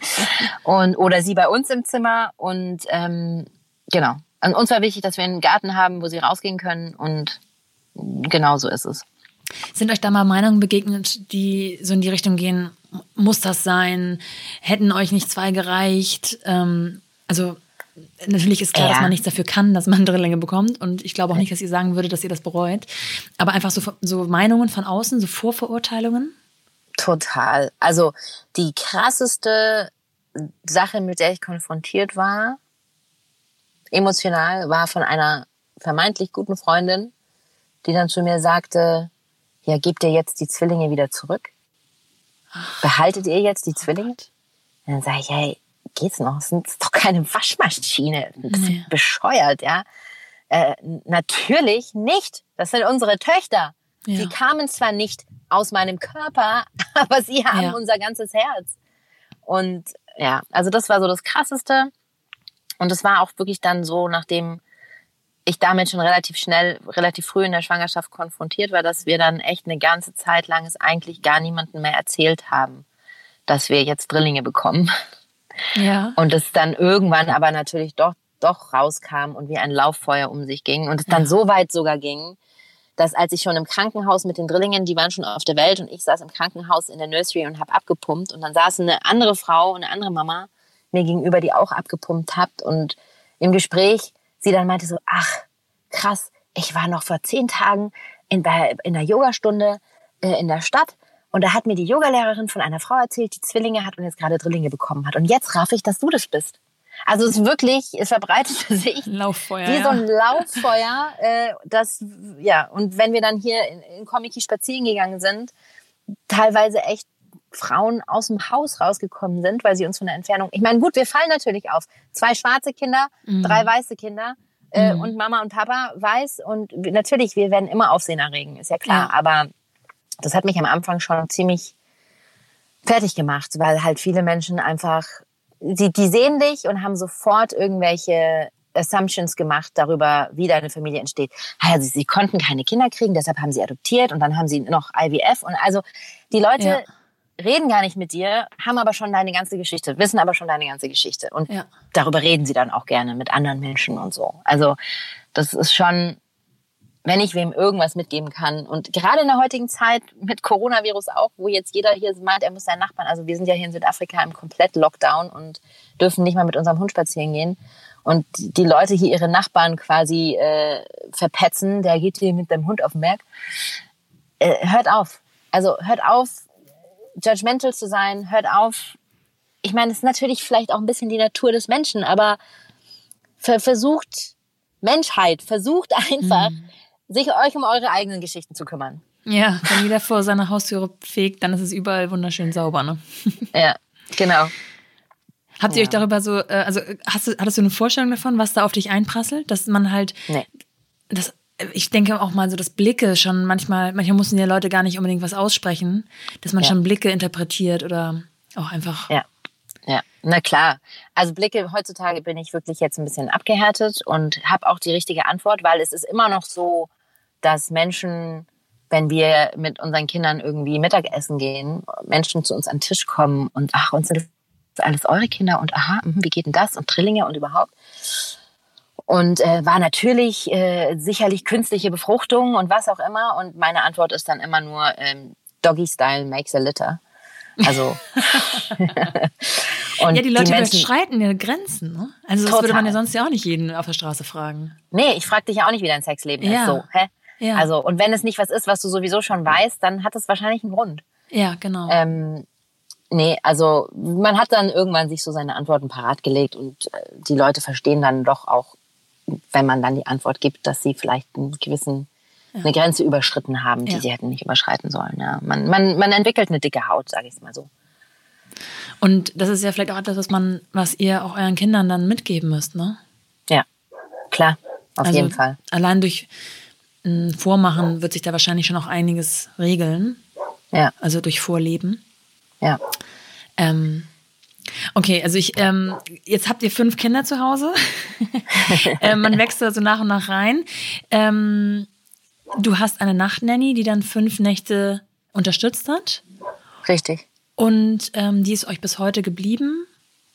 und, oder sie bei uns im Zimmer. Und ähm, genau. Und uns war wichtig, dass wir einen Garten haben, wo sie rausgehen können. Und genau so ist es. Sind euch da mal Meinungen begegnet, die so in die Richtung gehen, muss das sein? Hätten euch nicht zwei gereicht? Ähm, also Natürlich ist klar, ja. dass man nichts dafür kann, dass man Drillinge bekommt. Und ich glaube auch nicht, dass ihr sagen würde, dass ihr das bereut. Aber einfach so, so Meinungen von außen, so Vorverurteilungen? Total. Also die krasseste Sache, mit der ich konfrontiert war, emotional, war von einer vermeintlich guten Freundin, die dann zu mir sagte, ja, gebt ihr jetzt die Zwillinge wieder zurück? Behaltet ihr jetzt die Zwillinge? dann sage ich, hey, geht's noch? Das ist doch keine Waschmaschine. Das ist bescheuert, ja. Äh, natürlich nicht. Das sind unsere Töchter. Ja. Sie kamen zwar nicht aus meinem Körper, aber sie haben ja. unser ganzes Herz. Und ja, also das war so das Krasseste. Und es war auch wirklich dann so, nachdem ich damit schon relativ schnell, relativ früh in der Schwangerschaft konfrontiert war, dass wir dann echt eine ganze Zeit lang es eigentlich gar niemandem mehr erzählt haben, dass wir jetzt Drillinge bekommen. Ja. Und es dann irgendwann aber natürlich doch, doch rauskam und wie ein Lauffeuer um sich ging. Und es dann so weit sogar ging, dass als ich schon im Krankenhaus mit den Drillingen, die waren schon auf der Welt und ich saß im Krankenhaus in der Nursery und habe abgepumpt und dann saß eine andere Frau, eine andere Mama mir gegenüber, die auch abgepumpt hat und im Gespräch sie dann meinte so, ach krass, ich war noch vor zehn Tagen in, bei, in der Yogastunde äh, in der Stadt und da hat mir die Yogalehrerin von einer Frau erzählt, die Zwillinge hat und jetzt gerade Drillinge bekommen hat. Und jetzt raff ich, dass du das bist. Also es ist wirklich, es verbreitet sich Lauffeuer, wie so ein Lauffeuer. Äh, das, ja, und wenn wir dann hier in, in Komiki spazieren gegangen sind, teilweise echt Frauen aus dem Haus rausgekommen sind, weil sie uns von der Entfernung. Ich meine, gut, wir fallen natürlich auf. Zwei schwarze Kinder, mhm. drei weiße Kinder äh, mhm. und Mama und Papa weiß. Und natürlich, wir werden immer Aufsehen erregen, ist ja klar. Ja. Aber das hat mich am Anfang schon ziemlich fertig gemacht, weil halt viele Menschen einfach, die, die sehen dich und haben sofort irgendwelche Assumptions gemacht darüber, wie deine Familie entsteht. Also sie konnten keine Kinder kriegen, deshalb haben sie adoptiert und dann haben sie noch IVF und also die Leute ja. Reden gar nicht mit dir, haben aber schon deine ganze Geschichte, wissen aber schon deine ganze Geschichte und ja. darüber reden sie dann auch gerne mit anderen Menschen und so. Also das ist schon wenn ich wem irgendwas mitgeben kann. Und gerade in der heutigen Zeit mit Coronavirus auch, wo jetzt jeder hier meint, er muss seinen Nachbarn, also wir sind ja hier in Südafrika im komplett Lockdown und dürfen nicht mal mit unserem Hund spazieren gehen. Und die Leute hier ihre Nachbarn quasi äh, verpetzen, der geht hier mit dem Hund auf den Berg. Äh, hört auf. Also hört auf, judgmental zu sein, hört auf. Ich meine, es ist natürlich vielleicht auch ein bisschen die Natur des Menschen, aber versucht Menschheit, versucht einfach, mhm. sich euch um eure eigenen Geschichten zu kümmern. Ja, wenn jeder vor seiner Haustüre fegt, dann ist es überall wunderschön sauber, ne? Ja, genau. Habt ihr ja. euch darüber so, äh, also hast du, hattest du eine Vorstellung davon, was da auf dich einprasselt? Dass man halt, nee. das, ich denke auch mal so, dass Blicke schon manchmal, manchmal müssen ja Leute gar nicht unbedingt was aussprechen, dass man ja. schon Blicke interpretiert oder auch einfach. Ja. Ja, na klar. Also Blicke, heutzutage bin ich wirklich jetzt ein bisschen abgehärtet und habe auch die richtige Antwort, weil es ist immer noch so, dass Menschen, wenn wir mit unseren Kindern irgendwie Mittagessen gehen, Menschen zu uns an den Tisch kommen und ach, uns sind alles eure Kinder und aha, mhm, wie geht denn das und Trillinge und überhaupt. Und äh, war natürlich äh, sicherlich künstliche Befruchtung und was auch immer. Und meine Antwort ist dann immer nur ähm, Doggy Style makes a litter. Also ja, die Leute die Menschen, überschreiten ja Grenzen. Ne? Also das total. würde man ja sonst ja auch nicht jeden auf der Straße fragen. Nee, ich frage dich ja auch nicht, wie dein Sexleben ja. ist. So, hä? Ja. Also und wenn es nicht was ist, was du sowieso schon weißt, dann hat es wahrscheinlich einen Grund. Ja, genau. Ähm, Nee, also man hat dann irgendwann sich so seine Antworten parat gelegt und äh, die Leute verstehen dann doch auch, wenn man dann die Antwort gibt, dass sie vielleicht einen gewissen ja. eine Grenze überschritten haben, die ja. sie hätten nicht überschreiten sollen. Ja, man, man, man entwickelt eine dicke Haut, sage ich es mal so. Und das ist ja vielleicht auch etwas, was man, was ihr auch euren Kindern dann mitgeben müsst, ne? Ja, klar, auf also jeden Fall. Allein durch ein Vormachen wird sich da wahrscheinlich schon auch einiges regeln. Ja. Also durch Vorleben. Ja. Ähm, okay, also ich, ähm, jetzt habt ihr fünf Kinder zu Hause. ähm, man wächst da so nach und nach rein. Ähm, du hast eine Nachtnanny, die dann fünf Nächte unterstützt hat. Richtig. Und ähm, die ist euch bis heute geblieben.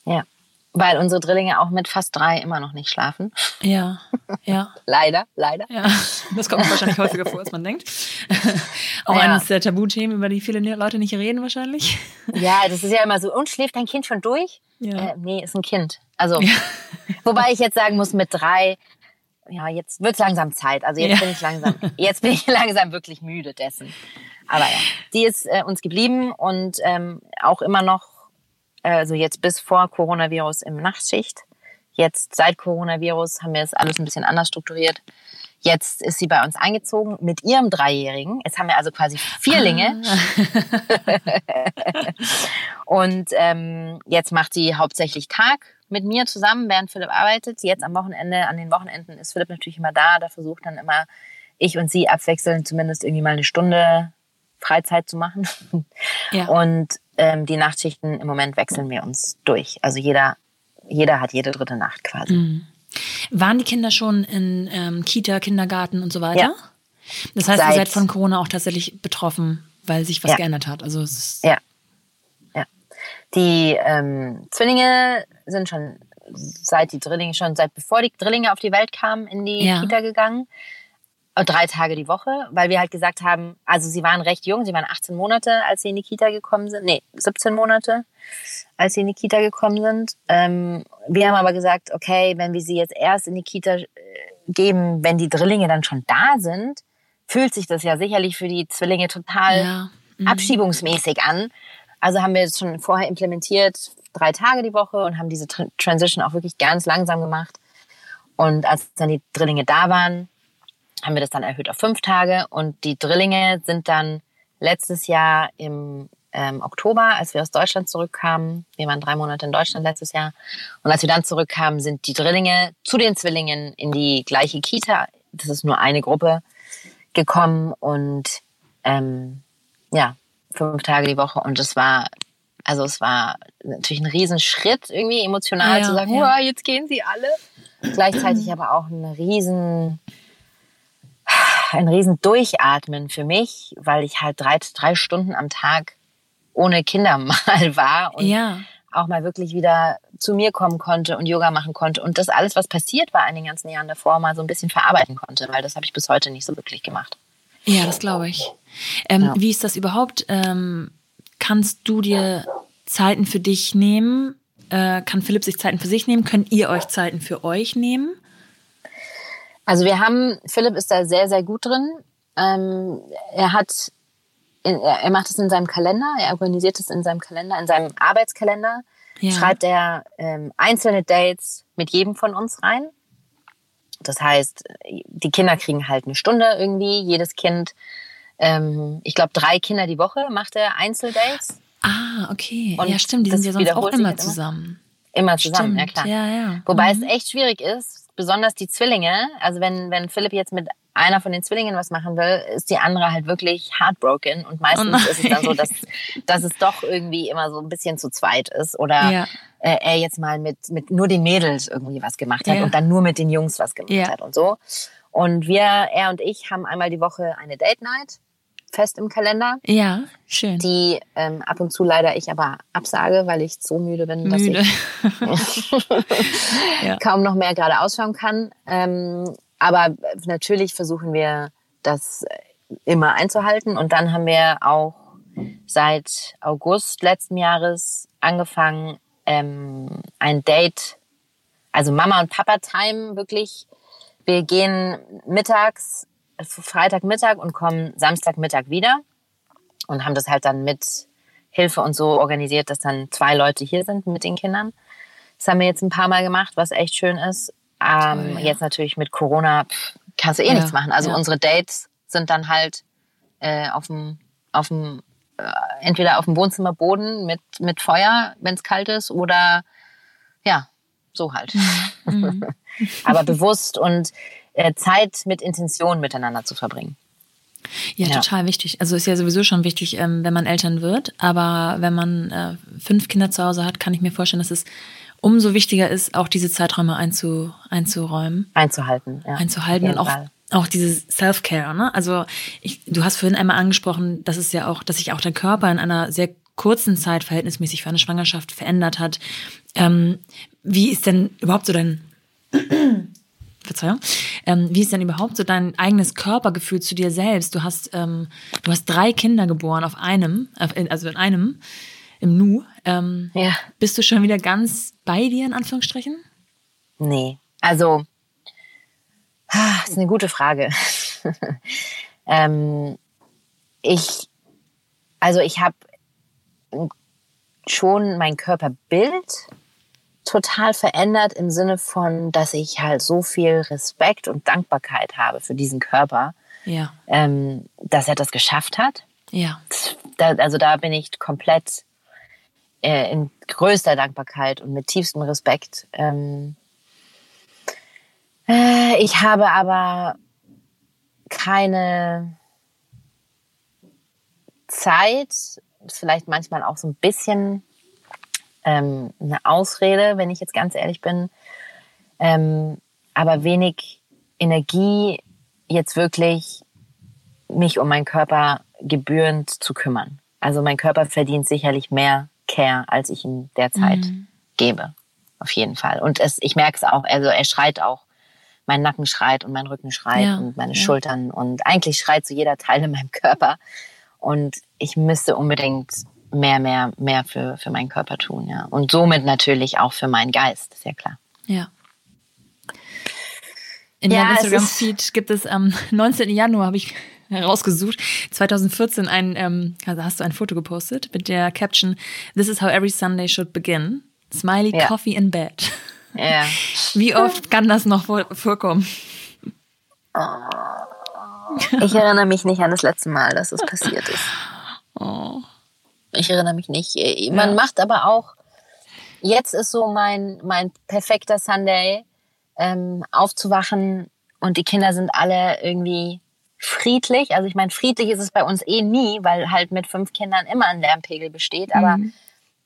Ja. Weil unsere Drillinge auch mit fast drei immer noch nicht schlafen. Ja, ja. leider, leider. Ja, das kommt wahrscheinlich häufiger vor, als man denkt. Auch ja. eines der Tabuthemen, über die viele Leute nicht reden wahrscheinlich. Ja, das ist ja immer so, und schläft dein Kind schon durch? Ja. Äh, nee, ist ein Kind. Also, ja. wobei ich jetzt sagen muss, mit drei, ja, jetzt wird es langsam Zeit. Also jetzt ja. bin ich langsam, jetzt bin ich langsam wirklich müde dessen. Aber ja, die ist äh, uns geblieben und ähm, auch immer noch also jetzt bis vor Coronavirus im Nachtschicht. Jetzt seit Coronavirus haben wir es alles ein bisschen anders strukturiert. Jetzt ist sie bei uns eingezogen mit ihrem Dreijährigen. Jetzt haben wir also quasi Vierlinge. Ah. und ähm, jetzt macht sie hauptsächlich Tag mit mir zusammen, während Philipp arbeitet. Jetzt am Wochenende, an den Wochenenden ist Philipp natürlich immer da. Da versucht dann immer ich und sie abwechselnd zumindest irgendwie mal eine Stunde Freizeit zu machen. Ja. Und ähm, die Nachtschichten im Moment wechseln wir uns durch. Also jeder, jeder hat jede dritte Nacht quasi. Mhm. Waren die Kinder schon in ähm, Kita, Kindergarten und so weiter? Ja. Das heißt, Seit, ihr seid von Corona auch tatsächlich betroffen, weil sich was ja. geändert hat. Also es ist ja. ja. Die ähm, Zwillinge sind schon seit die Drillinge schon seit bevor die Drillinge auf die Welt kamen in die ja. Kita gegangen drei Tage die Woche, weil wir halt gesagt haben, also sie waren recht jung, sie waren 18 Monate, als sie in die Kita gekommen sind, nee, 17 Monate, als sie in die Kita gekommen sind. Ähm, wir haben aber gesagt, okay, wenn wir sie jetzt erst in die Kita äh, geben, wenn die Drillinge dann schon da sind, fühlt sich das ja sicherlich für die Zwillinge total ja. mhm. abschiebungsmäßig an. Also haben wir es schon vorher implementiert, drei Tage die Woche und haben diese Transition auch wirklich ganz langsam gemacht. Und als dann die Drillinge da waren, haben wir das dann erhöht auf fünf Tage und die Drillinge sind dann letztes Jahr im ähm, Oktober, als wir aus Deutschland zurückkamen. Wir waren drei Monate in Deutschland letztes Jahr. Und als wir dann zurückkamen, sind die Drillinge zu den Zwillingen in die gleiche Kita. Das ist nur eine Gruppe gekommen und ähm, ja, fünf Tage die Woche. Und es war, also es war natürlich ein Riesenschritt irgendwie emotional Ja, zu sagen, ja. "Wow, jetzt gehen sie alle. Gleichzeitig aber auch ein riesen ein riesen Durchatmen für mich, weil ich halt drei, drei Stunden am Tag ohne Kinder mal war und Ja. auch mal wirklich wieder zu mir kommen konnte und Yoga machen konnte und das alles, was passiert war in den ganzen Jahren davor, mal so ein bisschen verarbeiten konnte, weil das habe ich bis heute nicht so wirklich gemacht. Ja, das glaube ich. Ähm, Ja. Wie ist das überhaupt? Ähm, kannst du dir Zeiten für dich nehmen? Äh, kann Philipp sich Zeiten für sich nehmen? Könnt ihr euch Zeiten für euch nehmen? Also wir haben, Philipp ist da sehr, sehr gut drin. Ähm, er hat, er macht es in seinem Kalender, er organisiert es in seinem Kalender, in seinem Arbeitskalender, Ja. schreibt er ähm, einzelne Dates mit jedem von uns rein. Das heißt, die Kinder kriegen halt eine Stunde irgendwie, jedes Kind, ähm, ich glaube drei Kinder die Woche macht er Einzeldates, Ah, okay. Und ja, stimmt. Die sind ja sonst auch immer halt immer. zusammen. immer zusammen, Stimmt. ja klar. Ja, ja. Wobei Mhm. es echt schwierig ist, besonders die Zwillinge. Also wenn, wenn Philipp jetzt mit einer von den Zwillingen was machen will, ist die andere halt wirklich heartbroken. Und meistens Oh ist es dann so, dass, dass es doch irgendwie immer so ein bisschen zu zweit ist. Oder Ja. äh, er jetzt mal mit, mit nur den Mädels irgendwie was gemacht hat Ja. und dann nur mit den Jungs was gemacht Ja. hat und so. Und wir, er und ich, haben einmal die Woche eine Date Night fest im Kalender, Ja, schön. die ähm, ab und zu leider ich aber absage, weil ich so müde bin, dass Müde. ich Ja. kaum noch mehr gerade ausschauen kann. Ähm, aber natürlich versuchen wir das immer einzuhalten. Und dann haben wir auch seit August letzten Jahres angefangen, ähm, ein Date, also Mama und Papa Time wirklich. Wir gehen mittags, Freitagmittag und kommen Samstagmittag wieder und haben das halt dann mit Hilfe und so organisiert, dass dann zwei Leute hier sind mit den Kindern. Das haben wir jetzt ein paar Mal gemacht, was echt schön ist. Ähm, Toll, ja. Jetzt natürlich mit Corona pff, kannst du eh Ja, nichts machen. Also ja. unsere Dates sind dann halt äh, auf dem auf dem äh, entweder auf dem Wohnzimmerboden mit mit Feuer, wenn es kalt ist, oder ja so halt. Mhm. Aber bewusst und Zeit mit Intention miteinander zu verbringen. Ja, Ja. total wichtig. Also ist ja sowieso schon wichtig, ähm, wenn man Eltern wird. Aber wenn man äh, fünf Kinder zu Hause hat, kann ich mir vorstellen, dass es umso wichtiger ist, auch diese Zeiträume einzu, einzuräumen, Einzuhalten. Ja, einzuhalten und auch Fall. auch dieses Self-Care. Ne? Also ich, du hast vorhin einmal angesprochen, dass es ja auch, dass sich auch dein Körper in einer sehr kurzen Zeit verhältnismäßig für eine Schwangerschaft verändert hat. Ähm, wie ist denn überhaupt so dein Verzeihung. Ähm, wie ist denn überhaupt so dein eigenes Körpergefühl zu dir selbst? Du hast, ähm, du hast drei Kinder geboren auf einem, also in einem, im Nu. Ähm, Ja. Bist du schon wieder ganz bei dir, in Anführungsstrichen? Nee, also ah, ist eine gute Frage. ähm, ich, also ich habe schon mein Körperbild total verändert im Sinne von, dass ich halt so viel Respekt und Dankbarkeit habe für diesen Körper, Ja. ähm, dass er das geschafft hat. Ja. Da, also da bin ich komplett äh, in größter Dankbarkeit und mit tiefstem Respekt. Ähm, äh, ich habe aber keine Zeit, ist vielleicht manchmal auch so ein bisschen ähm, eine Ausrede, wenn ich jetzt ganz ehrlich bin, ähm, aber wenig Energie, jetzt wirklich mich um meinen Körper gebührend zu kümmern. Also mein Körper verdient sicherlich mehr Care, als ich ihm derzeit gebe. Auf jeden Fall. Und es, ich merke es auch, also er schreit auch. Mein Nacken schreit und mein Rücken schreit Ja, und meine ja. Schultern und eigentlich schreit so jeder Teil in meinem Körper. Und ich müsste unbedingt mehr, mehr, mehr für, für meinen Körper tun, ja. Und somit natürlich auch für meinen Geist, ist ja klar. Ja. In Ja, deinem es Instagram-Feed gibt es am 19. Januar, habe ich herausgesucht, 2014 ein, ähm, also hast du ein Foto gepostet mit der Caption This is how every Sunday should begin. Smiley Ja. Coffee in Bed. Ja. Wie oft kann das noch vor vorkommen? Ich erinnere mich nicht an das letzte Mal, dass es passiert ist. Oh. Ich erinnere mich nicht. Man ja. macht aber auch, jetzt ist so mein, mein perfekter Sunday, ähm, aufzuwachen und die Kinder sind alle irgendwie friedlich. Also ich meine, friedlich ist es bei uns eh nie, weil halt mit fünf Kindern immer ein Lärmpegel besteht. Aber mhm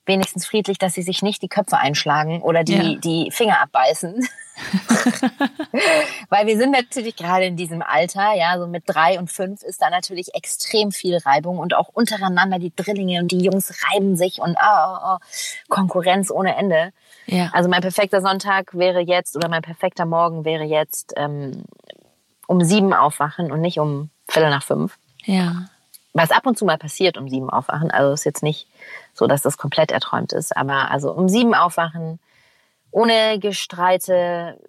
wenigstens friedlich, dass sie sich nicht die Köpfe einschlagen oder die, ja. die Finger abbeißen. Weil wir sind natürlich gerade in diesem Alter, ja, so mit drei und fünf ist da natürlich extrem viel Reibung und auch untereinander die Drillinge und die Jungs reiben sich und oh, oh, oh, Konkurrenz ohne Ende. Ja. Also mein perfekter Sonntag wäre jetzt oder mein perfekter Morgen wäre jetzt ähm, um sieben aufwachen und nicht um Viertel nach fünf. Ja. Was ab und zu mal passiert, um sieben aufwachen. Also ist jetzt nicht so, dass das komplett erträumt ist. Aber also um sieben aufwachen, ohne Gestreite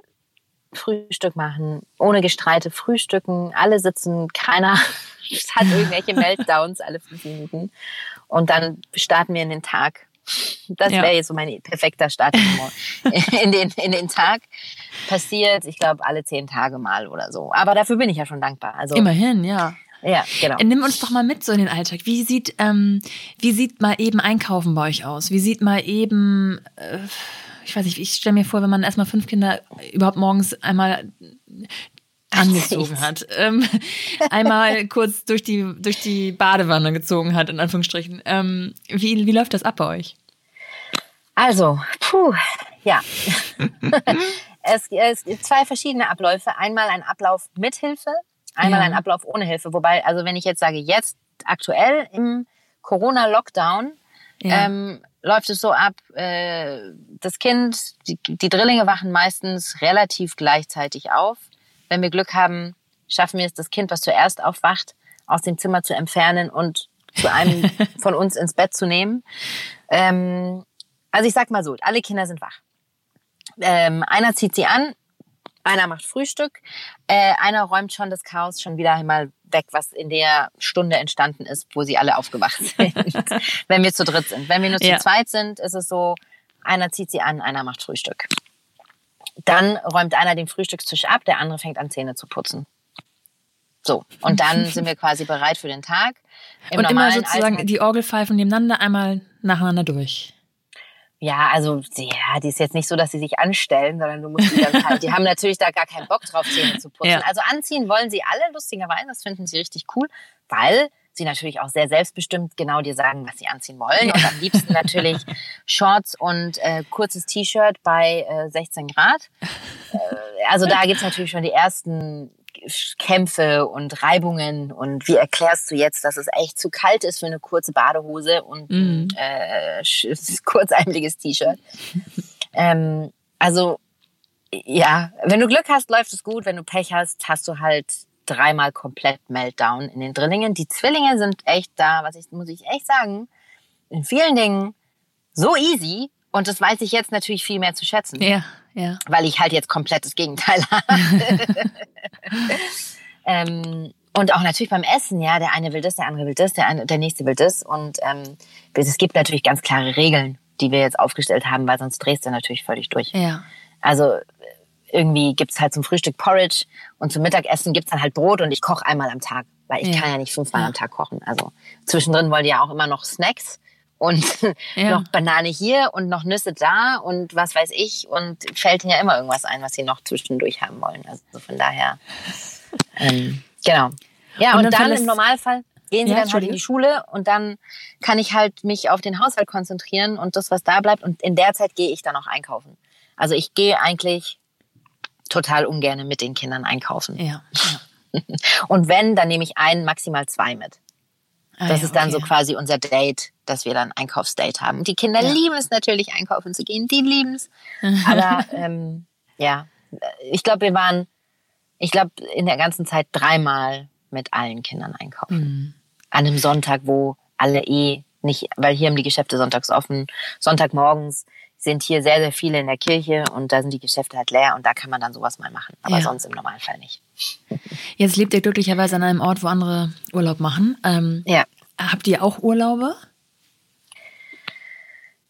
Frühstück machen, ohne Gestreite frühstücken, alle sitzen, keiner hat irgendwelche Meltdowns alle fünf Minuten. Und dann starten wir in den Tag. Das ja. wäre jetzt so mein perfekter Start in den, in den Tag. Passiert, ich glaube, alle zehn Tage mal oder so. Aber dafür bin ich ja schon dankbar. Also, Immerhin, ja. Ja, genau. Nimm uns doch mal mit so in den Alltag. Wie sieht, ähm, wie sieht mal eben Einkaufen bei euch aus? Wie sieht mal eben, äh, ich weiß nicht, ich stelle mir vor, wenn man erstmal fünf Kinder überhaupt morgens einmal angezogen hat, ähm, einmal kurz durch die, durch die Badewanne gezogen hat, in Anführungsstrichen. Ähm, wie, wie läuft das ab bei euch? Also, puh, ja. es, es gibt zwei verschiedene Abläufe. Einmal ein Ablauf mit Hilfe Einmal ja. ein Ablauf ohne Hilfe. Wobei, also wenn ich jetzt sage, jetzt aktuell im Corona-Lockdown, ja. ähm, läuft es so ab, äh, das Kind, die, die Drillinge wachen meistens relativ gleichzeitig auf. Wenn wir Glück haben, schaffen wir es, das Kind, was zuerst aufwacht, aus dem Zimmer zu entfernen und zu einem von uns ins Bett zu nehmen. Ähm, also ich sag mal so, alle Kinder sind wach. Ähm, einer zieht sie an, einer macht Frühstück, äh, einer räumt schon das Chaos schon wieder einmal weg, was in der Stunde entstanden ist, wo sie alle aufgewacht sind, wenn wir zu dritt sind. Wenn wir nur zu ja. zweit sind, ist es so, einer zieht sie an, einer macht Frühstück. Dann räumt einer den Frühstückstisch ab, der andere fängt an Zähne zu putzen. So, und dann sind wir quasi bereit für den Tag. Im und immer sozusagen Alltag, die Orgelpfeifen nebeneinander einmal nacheinander durch. Ja, also ja, die ist jetzt nicht so, dass sie sich anstellen, sondern du musst die dann halt, die haben natürlich da gar keinen Bock drauf, Zähne zu putzen. Ja. Also anziehen wollen sie alle, lustigerweise, das finden sie richtig cool, weil sie natürlich auch sehr selbstbestimmt genau dir sagen, was sie anziehen wollen. Und am liebsten natürlich Shorts und äh, kurzes T-Shirt bei äh, 16 Grad. Äh, also da gibt's natürlich schon die ersten Kämpfe und Reibungen und wie erklärst du jetzt, dass es echt zu kalt ist für eine kurze Badehose und mhm. ein äh, kurzärmeliges T-Shirt? ähm, also ja, wenn du Glück hast, läuft es gut. Wenn du Pech hast, hast du halt dreimal komplett Meltdown in den Drillingen. Die Zwillinge sind echt da, was ich muss ich echt sagen, in vielen Dingen so easy und das weiß ich jetzt natürlich viel mehr zu schätzen. Ja, ja. Weil ich halt jetzt komplett das Gegenteil habe. ähm, und auch natürlich beim Essen, ja, der eine will das, der andere will das, der, eine, der nächste will das. Und ähm, es gibt natürlich ganz klare Regeln, die wir jetzt aufgestellt haben, weil sonst drehst du natürlich völlig durch. Ja. Also irgendwie gibt's halt zum Frühstück Porridge und zum Mittagessen gibt's dann halt Brot und ich koche einmal am Tag, weil ich ja. kann ja nicht fünfmal ja. am Tag kochen. Also zwischendrin wollt ihr ja auch immer noch Snacks und ja. noch Banane hier und noch Nüsse da und was weiß ich und fällt ihnen ja immer irgendwas ein, was sie noch zwischendurch haben wollen. Also von daher, ähm, genau. Ja, und, und dann, dann im Normalfall gehen sie ja, dann halt in die Schule und dann kann ich halt mich auf den Haushalt konzentrieren und das, was da bleibt. Und in der Zeit gehe ich dann auch einkaufen. Also ich gehe eigentlich total ungern mit den Kindern einkaufen. Ja. ja. und wenn, dann nehme ich einen, maximal zwei mit. Ah, das ja, ist dann okay. so quasi unser Date, dass wir dann Einkaufsdate haben. Die Kinder ja. lieben es natürlich, einkaufen zu gehen. Die lieben es. Aber ähm, ja, ich glaube, wir waren, ich glaube, in der ganzen Zeit dreimal mit allen Kindern einkaufen. Mhm. An einem Sonntag, wo alle eh nicht, weil hier haben die Geschäfte sonntags offen. Sonntagmorgens sind hier sehr, sehr viele in der Kirche und da sind die Geschäfte halt leer und da kann man dann sowas mal machen. Aber ja. sonst im Normalfall nicht. Jetzt lebt ihr glücklicherweise an einem Ort, wo andere Urlaub machen. Ähm, ja. Habt ihr auch Urlaube?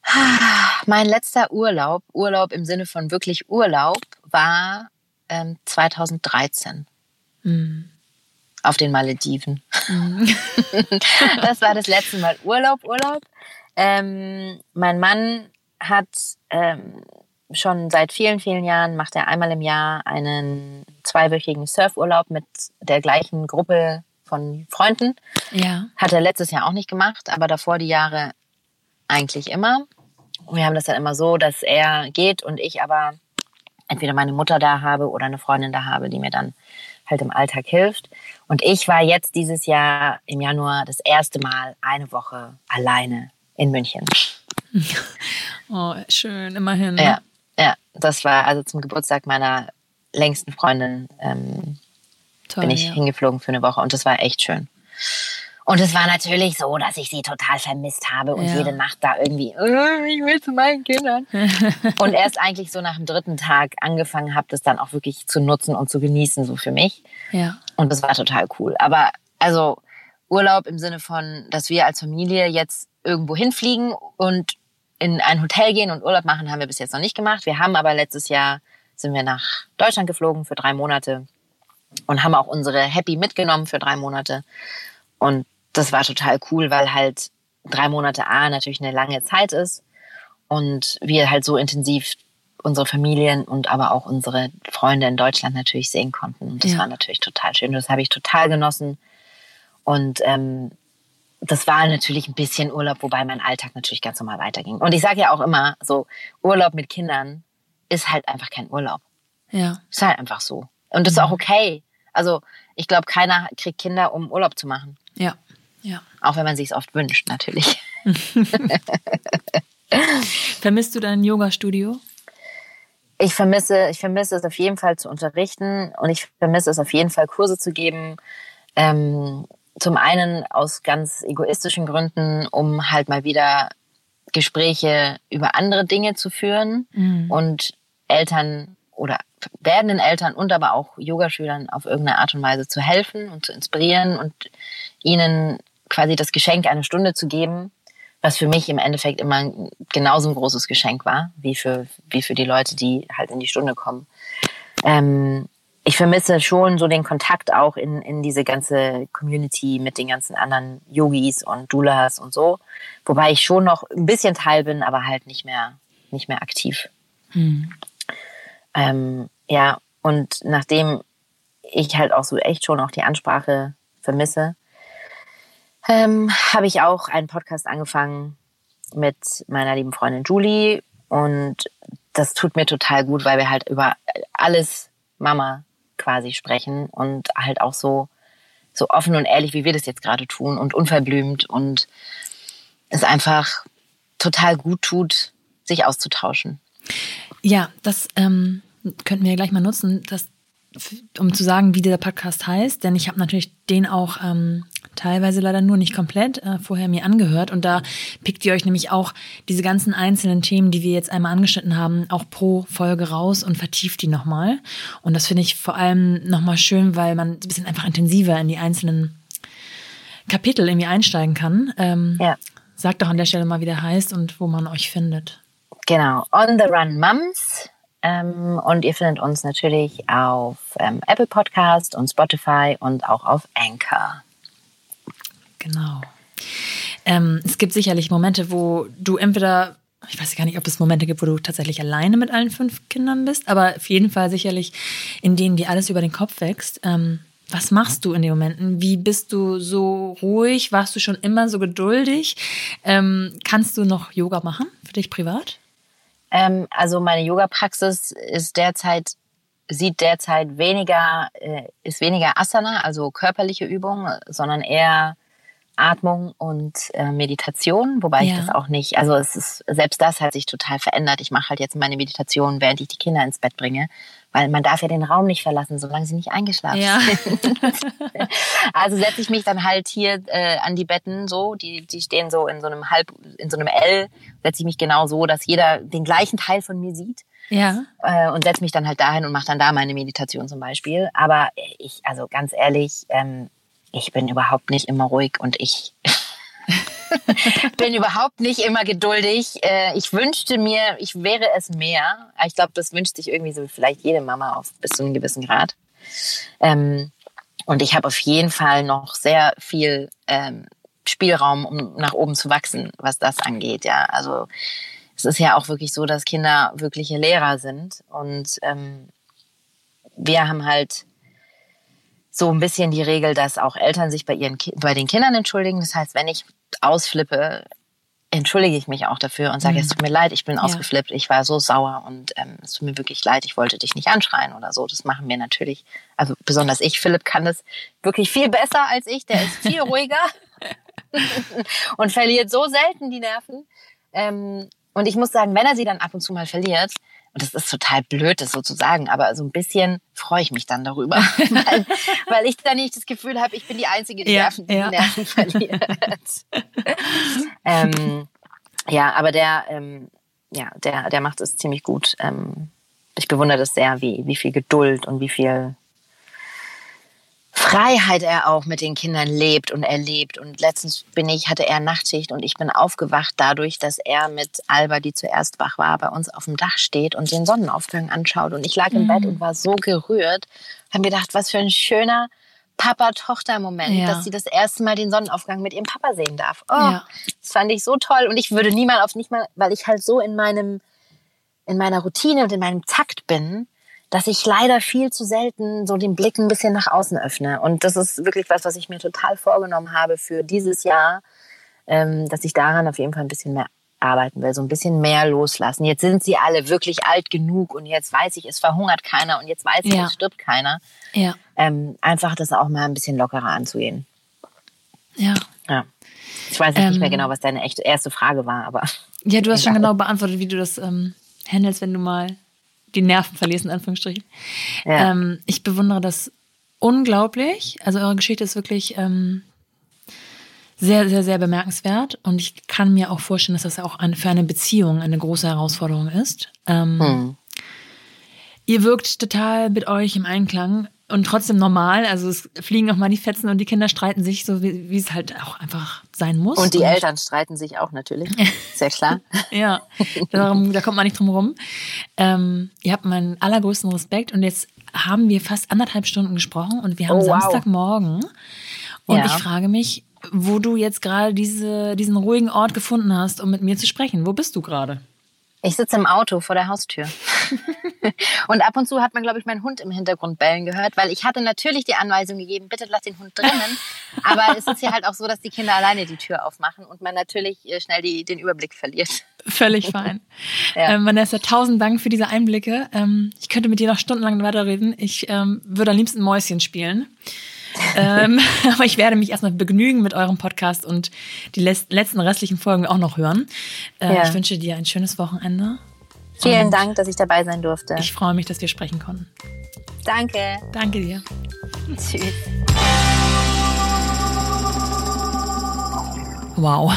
Mein letzter Urlaub, Urlaub im Sinne von wirklich Urlaub, war ähm, 2013 mhm. auf den Malediven. Mhm. das war das letzte Mal Urlaub, Urlaub. Ähm, mein Mann hat ähm, schon seit vielen, vielen Jahren, macht er einmal im Jahr einen zweiwöchigen Surfurlaub mit der gleichen Gruppe von Freunden. Ja. Hat er letztes Jahr auch nicht gemacht, aber davor die Jahre eigentlich immer. Wir haben das dann immer so, dass er geht und ich aber entweder meine Mutter da habe oder eine Freundin da habe, die mir dann halt im Alltag hilft. Und ich war jetzt dieses Jahr im Januar das erste Mal eine Woche alleine in München. Oh, schön, immerhin. Ne? Ja, ja, das war also zum Geburtstag meiner längsten Freundin ähm, Toll, bin ich ja. hingeflogen für eine Woche und das war echt schön. Und es war natürlich so, dass ich sie total vermisst habe und ja. jede Nacht da irgendwie, äh, ich will zu meinen Kindern. und erst eigentlich so nach dem dritten Tag angefangen habe, das dann auch wirklich zu nutzen und zu genießen, so für mich. Ja. Und das war total cool. Aber also Urlaub im Sinne von, dass wir als Familie jetzt irgendwo hinfliegen und in ein Hotel gehen und Urlaub machen, haben wir bis jetzt noch nicht gemacht. Wir haben aber letztes Jahr sind wir nach Deutschland geflogen für drei Monate und haben auch unsere Happy mitgenommen für drei Monate. Und das war total cool, weil halt drei Monate A natürlich eine lange Zeit ist und wir halt so intensiv unsere Familien und aber auch unsere Freunde in Deutschland natürlich sehen konnten. Und das ja. war natürlich total schön. Das habe ich total genossen. Und ähm, das war natürlich ein bisschen Urlaub, wobei mein Alltag natürlich ganz normal weiterging. Und ich sage ja auch immer, so Urlaub mit Kindern ist halt einfach kein Urlaub. Ja. Ist halt einfach so. Und das ist auch mhm. okay. Also ich glaube, keiner kriegt Kinder, um Urlaub zu machen. Ja. Ja. Auch wenn man sich es oft wünscht, natürlich. Vermisst du dein Yoga-Studio? Ich vermisse, ich vermisse es auf jeden Fall zu unterrichten und ich vermisse es auf jeden Fall Kurse zu geben. Ähm, zum einen aus ganz egoistischen Gründen, um halt mal wieder Gespräche über andere Dinge zu führen mhm. und Eltern oder werdenden Eltern und aber auch Yogaschülern auf irgendeine Art und Weise zu helfen und zu inspirieren und ihnen quasi das Geschenk eine Stunde zu geben, was für mich im Endeffekt immer genauso ein großes Geschenk war, wie für, wie für die Leute, die halt in die Stunde kommen. Ähm, ich vermisse schon so den Kontakt auch in, in diese ganze Community mit den ganzen anderen Yogis und Doulas und so. Wobei ich schon noch ein bisschen Teil bin, aber halt nicht mehr, nicht mehr aktiv. Hm. Ähm, ja, und nachdem ich halt auch so echt schon auch die Ansprache vermisse, ähm, habe ich auch einen Podcast angefangen mit meiner lieben Freundin Julie. Und das tut mir total gut, weil wir halt über alles Mama quasi sprechen und halt auch so, so offen und ehrlich, wie wir das jetzt gerade tun und unverblümt und es einfach total gut tut, sich auszutauschen. Ja, das ähm, könnten wir gleich mal nutzen, das, um zu sagen, wie dieser Podcast heißt, denn ich habe natürlich den auch ähm, teilweise leider nur nicht komplett äh, vorher mir angehört. Und da pickt ihr euch nämlich auch diese ganzen einzelnen Themen, die wir jetzt einmal angeschnitten haben, auch pro Folge raus und vertieft die nochmal. Und das finde ich vor allem nochmal schön, weil man ein bisschen einfach intensiver in die einzelnen Kapitel irgendwie einsteigen kann. Ähm, ja. Sagt doch an der Stelle mal, wie der heißt und wo man euch findet. Genau, On the Run Mums. Ähm, und ihr findet uns natürlich auf ähm, Apple Podcast und Spotify und auch auf Anchor. Genau. Ähm, es gibt sicherlich Momente, wo du entweder, ich weiß gar nicht, ob es Momente gibt, wo du tatsächlich alleine mit allen fünf Kindern bist, aber auf jeden Fall sicherlich, in denen dir alles über den Kopf wächst. Ähm, was machst du in den Momenten? Wie bist du so ruhig? Warst du schon immer so geduldig? Ähm, kannst du noch Yoga machen für dich privat? Ähm, also meine Yoga-Praxis ist derzeit sieht derzeit weniger äh, ist weniger Asana, also körperliche Übungen, sondern eher Atmung und äh, Meditation, wobei ja. ich das auch nicht, also es ist, selbst das hat sich total verändert. Ich mache halt jetzt meine Meditation, während ich die Kinder ins Bett bringe, weil man darf ja den Raum nicht verlassen, solange sie nicht eingeschlafen ja. sind. also setze ich mich dann halt hier äh, an die Betten so, die, die stehen so in so einem halb, in so einem L, setze ich mich genau so, dass jeder den gleichen Teil von mir sieht. Ja. Äh, und setze mich dann halt dahin und mache dann da meine Meditation zum Beispiel. Aber ich, also ganz ehrlich, ähm, ich bin überhaupt nicht immer ruhig und ich bin überhaupt nicht immer geduldig. Äh, ich wünschte mir, ich wäre es mehr. Ich glaube, das wünscht sich irgendwie so vielleicht jede Mama auf bis zu einem gewissen Grad. Ähm, Und ich habe auf jeden Fall noch sehr viel ähm, Spielraum, um nach oben zu wachsen, was das angeht. Ja, also es ist ja auch wirklich so, dass Kinder wirkliche Lehrer sind und ähm, wir haben halt so ein bisschen die Regel, dass auch Eltern sich bei ihren bei den Kindern entschuldigen. Das heißt, wenn ich ausflippe, entschuldige ich mich auch dafür und sage, mhm. es tut mir leid, ich bin ja. ausgeflippt, ich war so sauer und ähm, es tut mir wirklich leid, ich wollte dich nicht anschreien oder so. Das machen wir natürlich, also besonders ich, Philipp kann das wirklich viel besser als ich, der ist viel ruhiger und verliert so selten die Nerven. Ähm, und ich muss sagen, wenn er sie dann ab und zu mal verliert, und das ist total blöd, das so zu sagen, aber so ein bisschen freue ich mich dann darüber, weil, weil ich dann nicht das Gefühl habe, ich bin die Einzige, die ja, Nerven, die, ja. Nerven verliert. ähm, ja, aber der, ähm, ja, der, der macht es ziemlich gut. Ähm, ich bewundere das sehr, wie, wie viel Geduld und wie viel Freiheit er auch mit den Kindern lebt und erlebt. Und letztens bin ich, hatte er Nachtschicht und ich bin aufgewacht dadurch, dass er mit Alba, die zuerst wach war, bei uns auf dem Dach steht und den Sonnenaufgang anschaut. Und ich lag im mhm. Bett und war so gerührt, habe mir gedacht, was für ein schöner Papa-Tochter-Moment, ja. dass sie das erste Mal den Sonnenaufgang mit ihrem Papa sehen darf. Oh, ja. das fand ich so toll. Und ich würde niemals auf nicht mal, weil ich halt so in meinem, in meiner Routine und in meinem Takt bin, dass ich leider viel zu selten so den Blick ein bisschen nach außen öffne. Und das ist wirklich was, was ich mir total vorgenommen habe für dieses Jahr, ähm, dass ich daran auf jeden Fall ein bisschen mehr arbeiten will, so ein bisschen mehr loslassen. Jetzt sind sie alle wirklich alt genug und jetzt weiß ich, es verhungert keiner und jetzt weiß ich, ja. es stirbt keiner. Ja. Ähm, einfach das auch mal ein bisschen lockerer anzugehen. Ja. Ja. Ich weiß ähm, nicht mehr genau, was deine echte erste Frage war, aber. Ja, du hast schon genau beantwortet, wie du das ähm, handelst, wenn du mal die Nerven verlierst, in Anführungsstrichen. Ja. Ähm, ich bewundere das unglaublich. Also eure Geschichte ist wirklich ähm, sehr, sehr, sehr bemerkenswert. Und ich kann mir auch vorstellen, dass das auch eine, für eine Beziehung eine große Herausforderung ist. Ähm, hm. Ihr wirkt total mit euch im Einklang und trotzdem normal. Also es fliegen auch mal die Fetzen und die Kinder streiten sich, so wie, wie es halt auch einfach sein muss. Und die und Eltern streiten sich auch natürlich. Sehr klar. ja, darum, da kommt man nicht drum rum. Ähm, ihr habt meinen allergrößten Respekt und jetzt haben wir fast anderthalb Stunden gesprochen und wir haben oh, wow. Samstagmorgen. Und ja. ich frage mich, wo du jetzt gerade diese, diesen ruhigen Ort gefunden hast, um mit mir zu sprechen. Wo bist du gerade? Ich sitze im Auto vor der Haustür. und ab und zu hat man, glaube ich, meinen Hund im Hintergrund bellen gehört, weil ich hatte natürlich die Anweisung gegeben, bitte lass den Hund drinnen. Aber es ist ja halt auch so, dass die Kinder alleine die Tür aufmachen und man natürlich äh, schnell die, den Überblick verliert. Völlig fein. ja. ähm, Vanessa, tausend Dank für diese Einblicke. Ähm, ich könnte mit dir noch stundenlang weiterreden. Ich ähm, würde am liebsten Mäuschen spielen ähm, aber ich werde mich erstmal begnügen mit eurem Podcast und die letzten restlichen Folgen auch noch hören. Äh, ja. Ich wünsche dir ein schönes Wochenende. Vielen Dank, dass ich dabei sein durfte. Ich freue mich, dass wir sprechen konnten. Danke. Danke dir. Tschüss. Wow,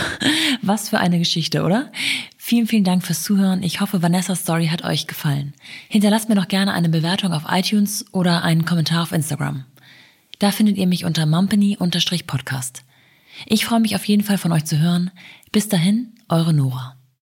was für eine Geschichte, oder? Vielen, vielen Dank fürs Zuhören. Ich hoffe, Vanessas Story hat euch gefallen. Hinterlasst mir doch gerne eine Bewertung auf iTunes oder einen Kommentar auf Instagram. Da findet ihr mich unter mumpany-podcast. Ich freue mich auf jeden Fall von euch zu hören. Bis dahin, eure Nora.